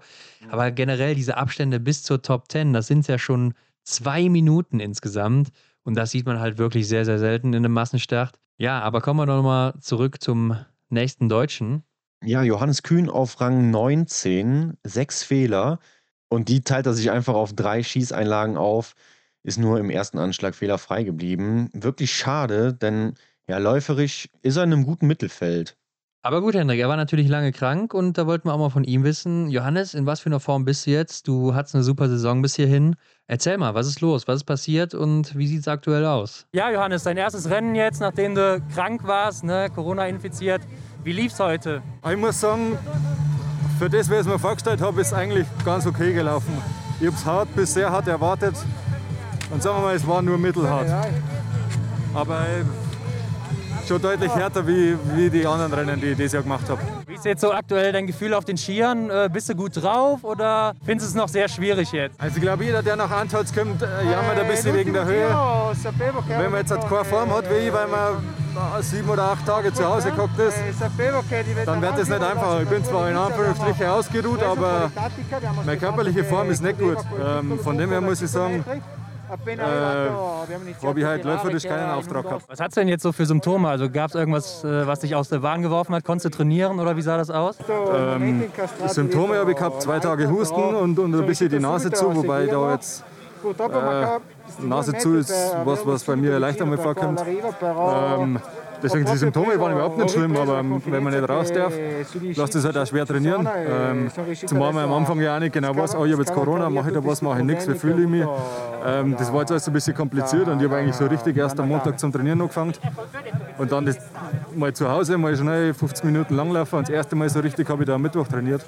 Speaker 2: Aber generell diese Abstände bis zur Top 10, das sind ja schon zwei Minuten insgesamt. Und das sieht man halt wirklich sehr, sehr selten in einem Massenstart. Ja, aber kommen wir doch nochmal zurück zum nächsten Deutschen.
Speaker 3: Ja, Johannes Kühn auf Rang 19, sechs Fehler. Und die teilt er sich einfach auf drei Schießeinlagen auf, ist nur im ersten Anschlag fehlerfrei geblieben. Wirklich schade, denn ja, läuferisch ist er in einem guten Mittelfeld.
Speaker 2: Aber gut, Hendrik, er war natürlich lange krank und da wollten wir auch mal von ihm wissen. Johannes, in was für einer Form bist du jetzt? Du hattest eine super Saison bis hierhin. Erzähl mal, was ist los? Was ist passiert und wie sieht es aktuell aus?
Speaker 7: Ja, Johannes, dein erstes Rennen jetzt, nachdem du krank warst, ne, Corona infiziert. Wie lief's heute?
Speaker 8: Ich muss sagen, für das, was ich mir vorgestellt habe, ist eigentlich ganz okay gelaufen. Ich habe es hart bis sehr hart erwartet. Und sagen wir mal, es war nur mittelhart. Aber schon deutlich härter wie, wie die anderen Rennen, die ich dieses Jahr gemacht habe.
Speaker 7: Wie ist jetzt so aktuell dein Gefühl auf den Skiern? Äh, bist du gut drauf oder findest du es noch sehr schwierig jetzt?
Speaker 8: Also ich glaube, jeder, der nach Antolz kommt, äh, jammert ein bisschen wegen der Höhe. Wenn man jetzt halt keine Form hat wie ich, weil man sieben oder acht Tage zu Hause geguckt ist, dann wird es nicht einfacher. Ich bin zwar in Anführungsstrichen ausgeruht, aber meine körperliche Form ist nicht gut. Ähm, von dem her muss ich sagen, äh, habe ich halt läuferisch keinen Auftrag gehabt.
Speaker 7: Was hat es denn jetzt so für Symptome? Also gab es irgendwas, äh, was dich aus der Bahn geworfen hat? Konntest du trainieren oder wie sah das aus?
Speaker 8: Ähm, Symptome habe ich gehabt, zwei Tage Husten und, und ein bisschen die Nase zu, wobei da jetzt äh, Nase zu ist was, was bei mir leicht einmal vorkommt. Ähm, Deswegen die Symptome waren überhaupt nicht schlimm, aber wenn man nicht raus darf, lässt es halt auch schwer trainieren. Ähm, zumal man am Anfang ja auch nicht genau weiß, oh, ich habe jetzt Corona, mache ich da was, mache ich nichts, wie fühle ich mich. Ähm, das war jetzt alles ein bisschen kompliziert und ich habe eigentlich so richtig erst am Montag zum Trainieren angefangen. Und dann das mal zu Hause, mal schnell 50 Minuten langlaufen und das erste Mal so richtig habe ich da am Mittwoch trainiert.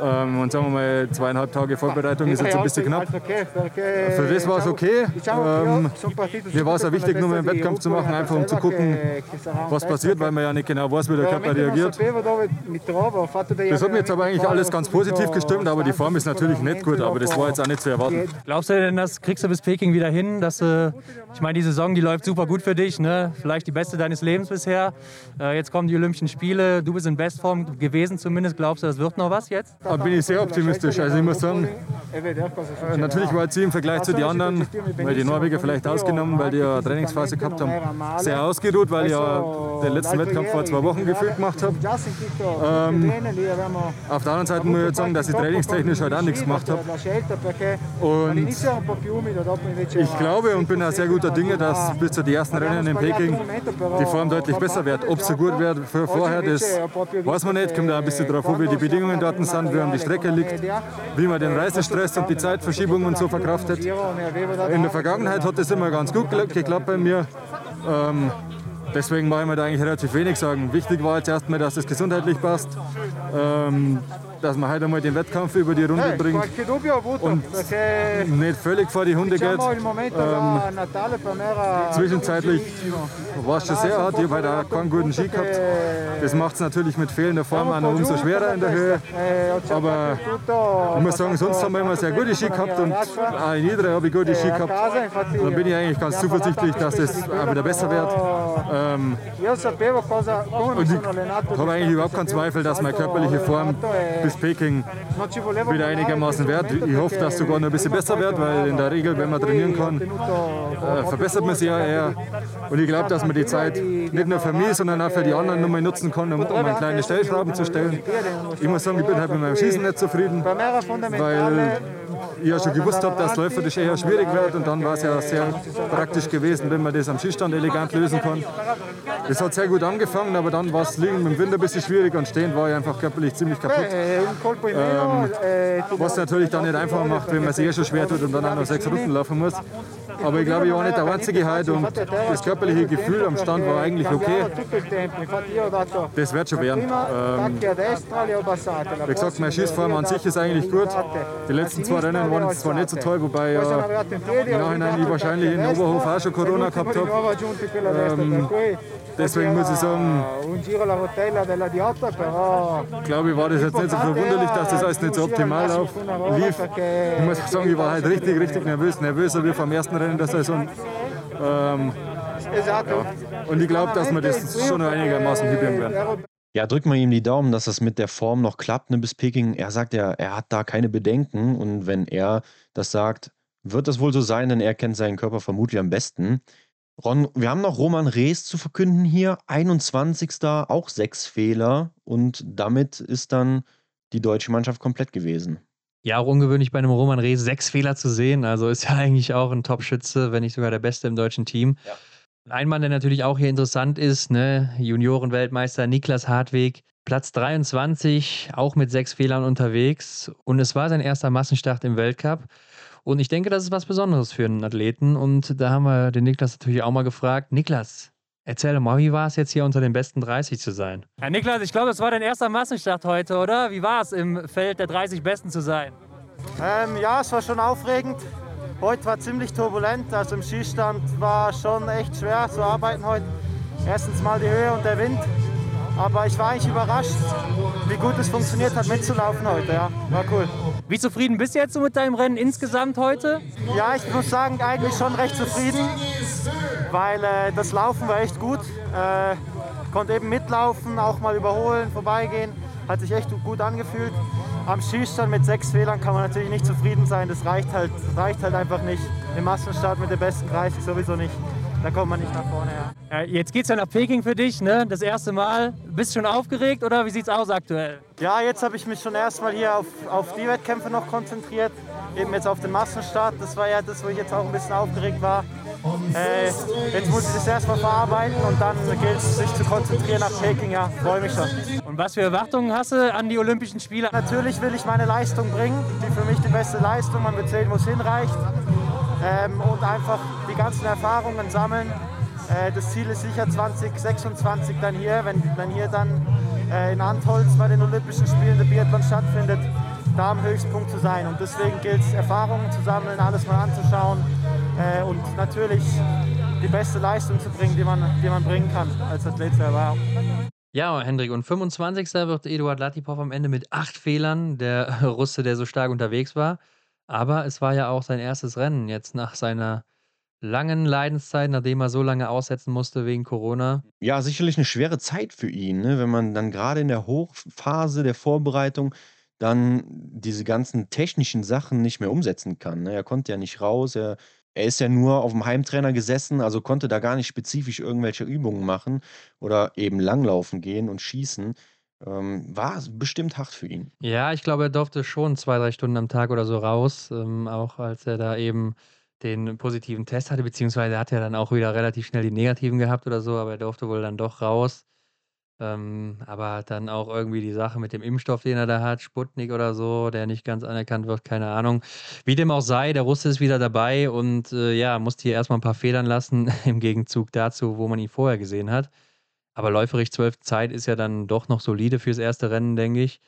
Speaker 8: Ähm, und sagen wir mal, zweieinhalb Tage Vorbereitung ist jetzt ein bisschen knapp. Für das war es okay. Ähm, mir war es auch wichtig, nur mal einen Wettkampf zu machen, einfach um zu gucken, was passiert, weil man ja nicht genau weiß, wie der Körper reagiert. Das hat mir jetzt aber eigentlich alles ganz positiv gestimmt, aber die Form ist natürlich nicht gut, aber das war jetzt auch nicht zu erwarten.
Speaker 7: Glaubst du denn, das kriegst du bis Peking wieder hin? Dass, äh, ich meine, die Saison, die läuft super gut für dich, ne? vielleicht die beste deines Lebens bisher. Äh, jetzt kommen die Olympischen Spiele, du bist in Bestform gewesen zumindest. Glaubst du, das wird noch was jetzt?
Speaker 8: Da bin ich sehr optimistisch. Also ich muss sagen, natürlich war sie im Vergleich zu den anderen, weil die Norweger vielleicht ausgenommen, weil die ja Trainingsphase gehabt haben, sehr ausgeruht, weil ich ja den letzten Wettkampf vor zwei Wochen gefühlt gemacht habe. Ähm, auf der anderen Seite muss ich sagen, dass ich trainingstechnisch halt auch nichts gemacht habe. Und ich glaube und bin auch sehr guter Dinge, dass bis zu den ersten Rennen in Peking die Form deutlich besser wird. Ob es so gut wird für vorher, das weiß man nicht. Kommt auch ein bisschen darauf an, wie die Bedingungen dort sind an die Strecke liegt, wie man den Reisestress und die Zeitverschiebung und so verkraftet. In der Vergangenheit hat das immer ganz gut geklappt bei mir. Ähm, deswegen mache ich mir da eigentlich relativ wenig sagen. Wichtig war jetzt erstmal, dass es gesundheitlich passt. Ähm, dass man heute einmal den Wettkampf über die Runde bringt und nicht völlig vor die Hunde geht. Ähm, zwischenzeitlich war es schon sehr hart, ich habe heute auch keinen guten Ski gehabt. Das macht es natürlich mit fehlender Form auch noch umso schwerer in der Höhe. Aber ich muss sagen, sonst haben wir immer sehr gute Ski gehabt und auch in Niedere habe ich gute Ski gehabt. Und dann bin ich eigentlich ganz zuversichtlich, dass das auch wieder besser wird. Ähm, ich habe eigentlich überhaupt keinen Zweifel, dass meine körperliche Form bis Peking wieder einigermaßen wert. Ich hoffe, dass sogar noch ein bisschen besser wird, weil in der Regel, wenn man trainieren kann, äh, verbessert man sich ja eher. Und ich glaube, dass man die Zeit nicht nur für mich, sondern auch für die anderen nochmal nutzen kann, um, um ein kleine Stellschrauben zu stellen. Ich muss sagen, ich bin halt mit meinem Schießen nicht zufrieden, weil ich ja schon gewusst habe, dass läuferisch eher schwierig wird und dann war es ja sehr praktisch gewesen, wenn man das am Schießstand elegant lösen kann. Es hat sehr gut angefangen, aber dann war es liegen im Winter ein bisschen schwierig und stehen war ich einfach körperlich ziemlich kaputt. Ähm, was natürlich dann nicht einfach macht, wenn man sich eh schon schwer tut und dann auch noch sechs Runden laufen muss. Aber ich glaube, ich war nicht der Einzige heute und das körperliche Gefühl am Stand war eigentlich okay. Das wird schon werden. Ähm, wie gesagt, meine Schießform an sich ist eigentlich gut. Die letzten zwei Rennen waren zwar nicht so toll, wobei äh, im Nachhinein ich wahrscheinlich in Oberhof auch schon Corona gehabt habe. Ähm, deswegen muss ich sagen, glaube ich, war das jetzt nicht so verwunderlich, dass das alles nicht so optimal lief. Ich muss sagen, ich war halt richtig, richtig nervös. Nervöser wie vom ersten Rennen der Saison. Ähm, ja. Und ich glaube, dass wir das schon einigermaßen hibbeln werden.
Speaker 3: Ja, drücken wir ihm die Daumen, dass das mit der Form noch klappt, ne, bis Peking. Er sagt ja, er hat da keine Bedenken und wenn er das sagt, wird das wohl so sein, denn er kennt seinen Körper vermutlich am besten. Ron, wir haben noch Roman Rees zu verkünden hier, 21. auch sechs Fehler und damit ist dann die deutsche Mannschaft komplett gewesen.
Speaker 2: Ja, auch ungewöhnlich bei einem Roman Rees sechs Fehler zu sehen. Also ist ja (laughs) eigentlich auch ein Top-Schütze, wenn nicht sogar der Beste im deutschen Team. Ja. Ein Mann, der natürlich auch hier interessant ist, ne? Juniorenweltmeister Niklas Hartweg, Platz 23, auch mit sechs Fehlern unterwegs. Und es war sein erster Massenstart im Weltcup. Und ich denke, das ist was Besonderes für einen Athleten. Und da haben wir den Niklas natürlich auch mal gefragt. Niklas, erzähl doch mal, wie war es jetzt hier unter den besten 30 zu sein?
Speaker 7: Ja, Niklas, ich glaube, das war dein erster Massenstart heute, oder? Wie war es, im Feld der 30 Besten zu sein?
Speaker 9: Ähm, ja, es war schon aufregend. Heute war ziemlich turbulent, also im Skistand war schon echt schwer zu arbeiten heute. Erstens mal die Höhe und der Wind, aber ich war eigentlich überrascht, wie gut es funktioniert hat mitzulaufen heute. Ja, war cool.
Speaker 7: Wie zufrieden bist du jetzt so mit deinem Rennen insgesamt heute?
Speaker 9: Ja, ich muss sagen, eigentlich schon recht zufrieden, weil äh, das Laufen war echt gut. Äh, konnte eben mitlaufen, auch mal überholen, vorbeigehen. Hat sich echt gut angefühlt am Schießstand mit sechs Fehlern kann man natürlich nicht zufrieden sein. Das reicht halt, reicht halt einfach nicht. Im Massenstart mit den besten 30 sowieso nicht. Da kommt man nicht nach vorne.
Speaker 7: Ja. ja jetzt es ja nach Peking für dich, ne? Das erste Mal. Bist du schon aufgeregt oder wie sieht es aus aktuell?
Speaker 9: Ja, jetzt habe ich mich schon erstmal hier auf, auf die Wettkämpfe noch konzentriert. Eben jetzt auf den Massenstart. Das war ja das, wo ich jetzt auch ein bisschen aufgeregt war. Äh, jetzt muss ich das erstmal verarbeiten und dann gilt es, sich zu konzentrieren nach Peking. Ja, freue mich schon.
Speaker 7: Und was für Erwartungen hast du an die Olympischen Spiele?
Speaker 9: Natürlich will ich meine Leistung bringen, die für mich die beste Leistung, man bezählt, muss hinreicht. Ähm, und einfach die ganzen Erfahrungen sammeln. Äh, das Ziel ist sicher 2026 dann hier, wenn dann hier dann äh, in Antholz bei den Olympischen Spielen der Biathlon stattfindet, da am Höchstpunkt zu sein. Und deswegen gilt es, Erfahrungen zu sammeln, alles mal anzuschauen äh, und natürlich die beste Leistung zu bringen, die man, die man bringen kann als Athlet selber.
Speaker 2: Ja, Hendrik, und 25. wird Eduard Latipov am Ende mit acht Fehlern, der Russe, der so stark unterwegs war. Aber es war ja auch sein erstes Rennen jetzt nach seiner langen Leidenszeit, nachdem er so lange aussetzen musste wegen Corona.
Speaker 3: Ja, sicherlich eine schwere Zeit für ihn, ne? wenn man dann gerade in der Hochphase der Vorbereitung dann diese ganzen technischen Sachen nicht mehr umsetzen kann. Ne? Er konnte ja nicht raus, er er ist ja nur auf dem Heimtrainer gesessen, also konnte da gar nicht spezifisch irgendwelche Übungen machen oder eben langlaufen gehen und schießen. Ähm, war bestimmt hart für ihn.
Speaker 2: Ja, ich glaube, er durfte schon zwei, drei Stunden am Tag oder so raus, ähm, auch als er da eben den positiven Test hatte, beziehungsweise hat er dann auch wieder relativ schnell die negativen gehabt oder so, aber er durfte wohl dann doch raus. Ähm, aber dann auch irgendwie die Sache mit dem Impfstoff, den er da hat, Sputnik oder so, der nicht ganz anerkannt wird, keine Ahnung. Wie dem auch sei, der Russe ist wieder dabei und äh, ja, musste hier erstmal ein paar Federn lassen (laughs) im Gegenzug dazu, wo man ihn vorher gesehen hat. Aber läuferig 12 Zeit ist ja dann doch noch solide fürs erste Rennen, denke ich.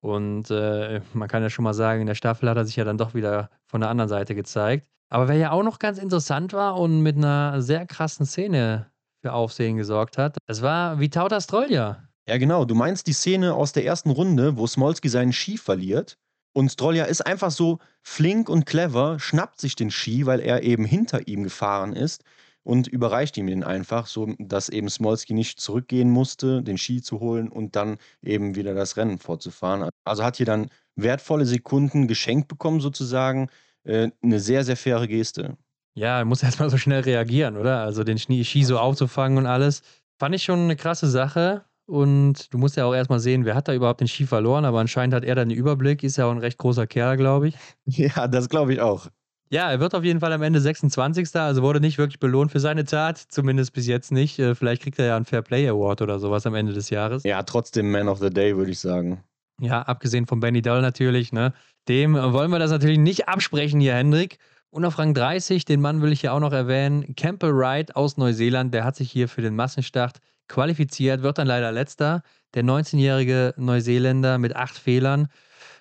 Speaker 2: Und äh, man kann ja schon mal sagen, in der Staffel hat er sich ja dann doch wieder von der anderen Seite gezeigt. Aber wer ja auch noch ganz interessant war und mit einer sehr krassen Szene für Aufsehen gesorgt hat. Das war Vitauta Strolja.
Speaker 3: Ja, genau. Du meinst die Szene aus der ersten Runde, wo Smolski seinen Ski verliert. Und Strolja ist einfach so flink und clever, schnappt sich den Ski, weil er eben hinter ihm gefahren ist und überreicht ihm den einfach, so dass eben Smolski nicht zurückgehen musste, den Ski zu holen und dann eben wieder das Rennen fortzufahren. Also hat hier dann wertvolle Sekunden geschenkt bekommen sozusagen. Äh, eine sehr, sehr faire Geste.
Speaker 2: Ja, er muss (laughs) erstmal so schnell reagieren, oder? Also den Ski so aufzufangen und alles. Fand ich schon eine krasse Sache. Und du musst ja auch erstmal sehen, wer hat da überhaupt den Ski verloren, aber anscheinend hat er dann den Überblick, ist ja auch ein recht großer Kerl, glaube ich. (laughs)
Speaker 3: Ja, das glaube ich auch.
Speaker 2: Ja, er wird auf jeden Fall am Ende 26. Also wurde nicht wirklich belohnt für seine Tat, zumindest bis jetzt nicht. Äh, vielleicht kriegt er ja einen Fair Play Award oder sowas am Ende des Jahres.
Speaker 3: Ja, trotzdem Man of the Day, würde ich sagen.
Speaker 2: Ja, abgesehen von Benny Doll natürlich, ne? Dem wollen wir das natürlich nicht absprechen hier, Hendrik. Und auf Rang 30, den Mann will ich ja auch noch erwähnen, Campbell Wright aus Neuseeland, der hat sich hier für den Massenstart qualifiziert, wird dann leider letzter. Der 19-jährige Neuseeländer mit acht Fehlern.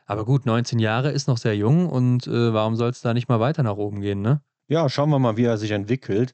Speaker 2: Aber gut, 19 Jahre ist noch sehr jung und äh, warum soll es da nicht mal weiter nach oben gehen, ne?
Speaker 3: Ja, schauen wir mal, wie er sich entwickelt.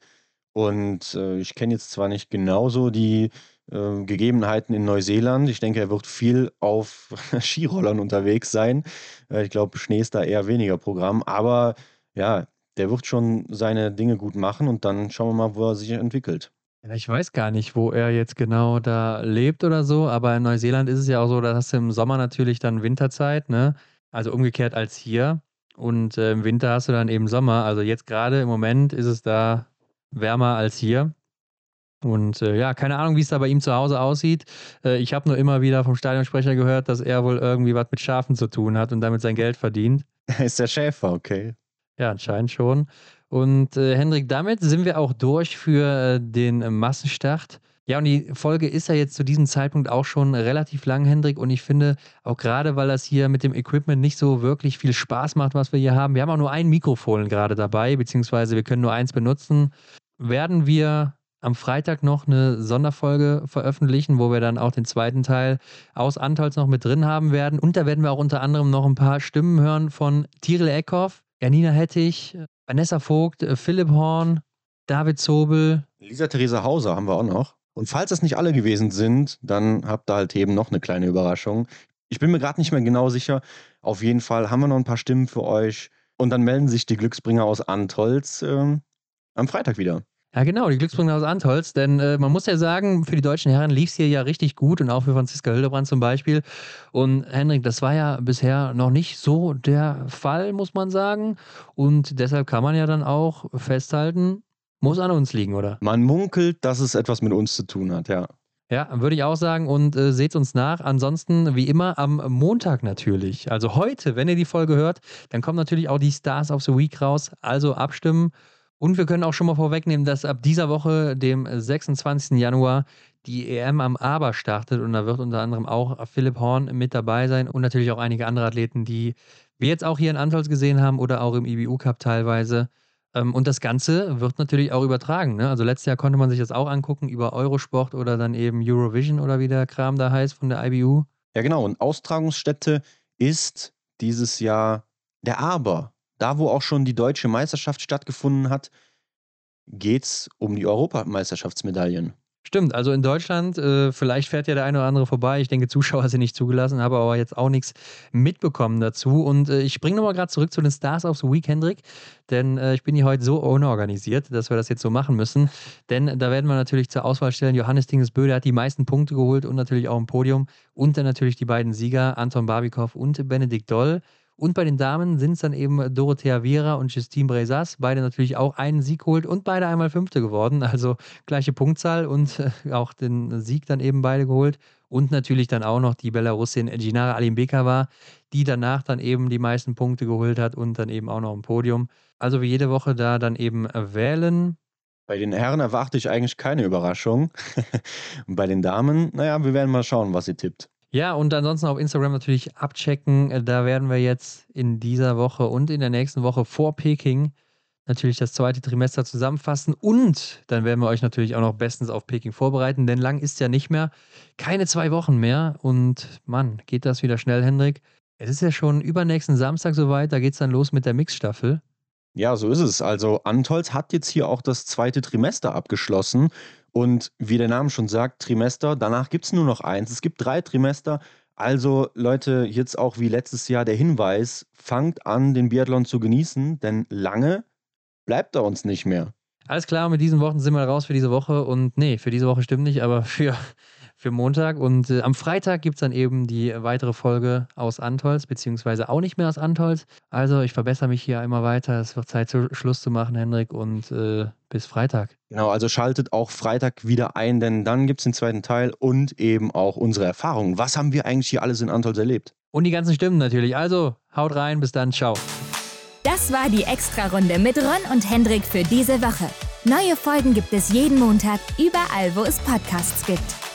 Speaker 3: Und äh, ich kenne jetzt zwar nicht genauso die äh, Gegebenheiten in Neuseeland. Ich denke, er wird viel auf (laughs) Skirollern unterwegs sein. Äh, ich glaube, Schnee ist da eher weniger Programm. Aber ja, der wird schon seine Dinge gut machen und dann schauen wir mal, wo er sich entwickelt.
Speaker 2: Ja, ich weiß gar nicht, wo er jetzt genau da lebt oder so, aber in Neuseeland ist es ja auch so, da hast du im Sommer natürlich dann Winterzeit, ne? Also umgekehrt als hier. Und äh, im Winter hast du dann eben Sommer. Also jetzt gerade im Moment ist es da wärmer als hier. Und äh, ja, keine Ahnung, wie es da bei ihm zu Hause aussieht. Äh, ich habe nur immer wieder vom Stadionsprecher gehört, dass er wohl irgendwie was mit Schafen zu tun hat und damit sein Geld verdient. (laughs)
Speaker 3: ist der Schäfer, okay.
Speaker 2: Ja, anscheinend schon. Und äh, Hendrik, damit sind wir auch durch für äh, den äh, Massenstart. Ja, und die Folge ist ja jetzt zu diesem Zeitpunkt auch schon relativ lang, Hendrik. Und ich finde, auch gerade weil das hier mit dem Equipment nicht so wirklich viel Spaß macht, was wir hier haben, wir haben auch nur ein Mikrofon gerade dabei, beziehungsweise wir können nur eins benutzen, werden wir am Freitag noch eine Sonderfolge veröffentlichen, wo wir dann auch den zweiten Teil aus Antolz noch mit drin haben werden. Und da werden wir auch unter anderem noch ein paar Stimmen hören von Tiril Eckhoff, Janina Hettich, Vanessa Vogt, äh, Philipp Horn, David Zobel.
Speaker 3: Lisa Theresa Hauser haben wir auch noch. Und falls das nicht alle gewesen sind, dann habt ihr halt eben noch eine kleine Überraschung. Ich bin mir gerade nicht mehr genau sicher. Auf jeden Fall haben wir noch ein paar Stimmen für euch. Und dann melden sich die Glücksbringer aus Antolz ähm, am Freitag wieder.
Speaker 2: Ja, genau, die Glücksbringer aus Antholz. Denn äh, man muss ja sagen, für die deutschen Herren lief es hier ja richtig gut und auch für Franziska Hildebrand zum Beispiel. Und Henrik, das war ja bisher noch nicht so der Fall, muss man sagen. Und deshalb kann man ja dann auch festhalten, muss an uns liegen, oder?
Speaker 3: Man munkelt, dass es etwas mit uns zu tun hat, ja.
Speaker 2: Ja, würde ich auch sagen. Und äh, seht uns nach. Ansonsten, wie immer, am Montag natürlich. Also heute, wenn ihr die Folge hört, dann kommen natürlich auch die Stars of the Week raus. Also abstimmen. Und wir können auch schon mal vorwegnehmen, dass ab dieser Woche, dem 26. Januar, die EM am Aber startet und da wird unter anderem auch Philipp Horn mit dabei sein und natürlich auch einige andere Athleten, die wir jetzt auch hier in Antolz gesehen haben oder auch im IBU Cup teilweise. Ähm, und das Ganze wird natürlich auch übertragen. Ne? Also letztes Jahr konnte man sich das auch angucken über Eurosport oder dann eben Eurovision oder wie der Kram da heißt von der IBU.
Speaker 3: Ja, genau. Und Austragungsstätte ist dieses Jahr der Aber. Da, wo auch schon die deutsche Meisterschaft stattgefunden hat, geht es um die Europameisterschaftsmedaillen.
Speaker 2: Stimmt, also in Deutschland, äh, vielleicht fährt ja der eine oder andere vorbei. Ich denke, Zuschauer sind nicht zugelassen, habe aber jetzt auch nichts mitbekommen dazu. Und äh, ich springe nochmal gerade zurück zu den Stars the Week, Hendrik, denn äh, ich bin hier heute so unorganisiert, dass wir das jetzt so machen müssen. Denn da werden wir natürlich zur Auswahl stellen. Johannes Dingesbö, der hat die meisten Punkte geholt und natürlich auch ein Podium. Und dann natürlich die beiden Sieger, Anton Barbikow und Benedikt Doll. Und bei den Damen sind es dann eben Dorothea Viera und Justine Brezas. Beide natürlich auch einen Sieg geholt und beide einmal Fünfte geworden. Also gleiche Punktzahl und äh, auch den Sieg dann eben beide geholt. Und natürlich dann auch noch die Belarusin Ginara Alimbekova, die danach dann eben die meisten Punkte geholt hat und dann eben auch noch ein Podium. Also wie jede Woche da dann eben wählen.
Speaker 3: Bei den Herren erwarte ich eigentlich keine Überraschung. (laughs) und bei den Damen, naja, wir werden mal schauen, was sie tippt.
Speaker 2: Ja, und ansonsten auf Instagram natürlich abchecken. Äh, da werden wir jetzt in dieser Woche und in der nächsten Woche vor Peking natürlich das zweite Trimester zusammenfassen und dann werden wir euch natürlich auch noch bestens auf Peking vorbereiten, denn lang ist ja nicht mehr. Keine zwei Wochen mehr und Mann, geht das wieder schnell, Hendrik. Es ist ja schon übernächsten Samstag soweit, da geht es dann los mit der Mixstaffel.
Speaker 3: Ja, so ist es. Also Antolz hat jetzt hier auch das zweite Trimester abgeschlossen und wie der Name schon sagt, Trimester, danach gibt es nur noch eins. Es gibt drei Trimester. Also Leute, jetzt auch wie letztes Jahr der Hinweis, fangt an, den Biathlon zu genießen, denn lange bleibt er uns nicht mehr.
Speaker 2: Alles klar, mit diesen Worten sind wir raus für diese Woche. Und nee, für diese Woche stimmt nicht, aber für, für Montag. Und äh, am Freitag gibt es dann eben die weitere Folge aus Antolz, beziehungsweise auch nicht mehr aus Antolz. Also ich verbessere mich hier immer weiter. Es wird Zeit, zu, Schluss zu machen, Hendrik. Und äh, bis Freitag.
Speaker 3: Genau, also schaltet auch Freitag wieder ein, denn dann gibt es den zweiten Teil und eben auch unsere Erfahrungen. Was haben wir eigentlich hier alles in Antolz erlebt?
Speaker 2: Und die ganzen Stimmen natürlich. Also haut rein, bis dann, ciao.
Speaker 1: Das war die Extra-Runde mit Ron und Hendrik für diese Woche. Neue Folgen gibt es jeden Montag, überall, wo es Podcasts gibt.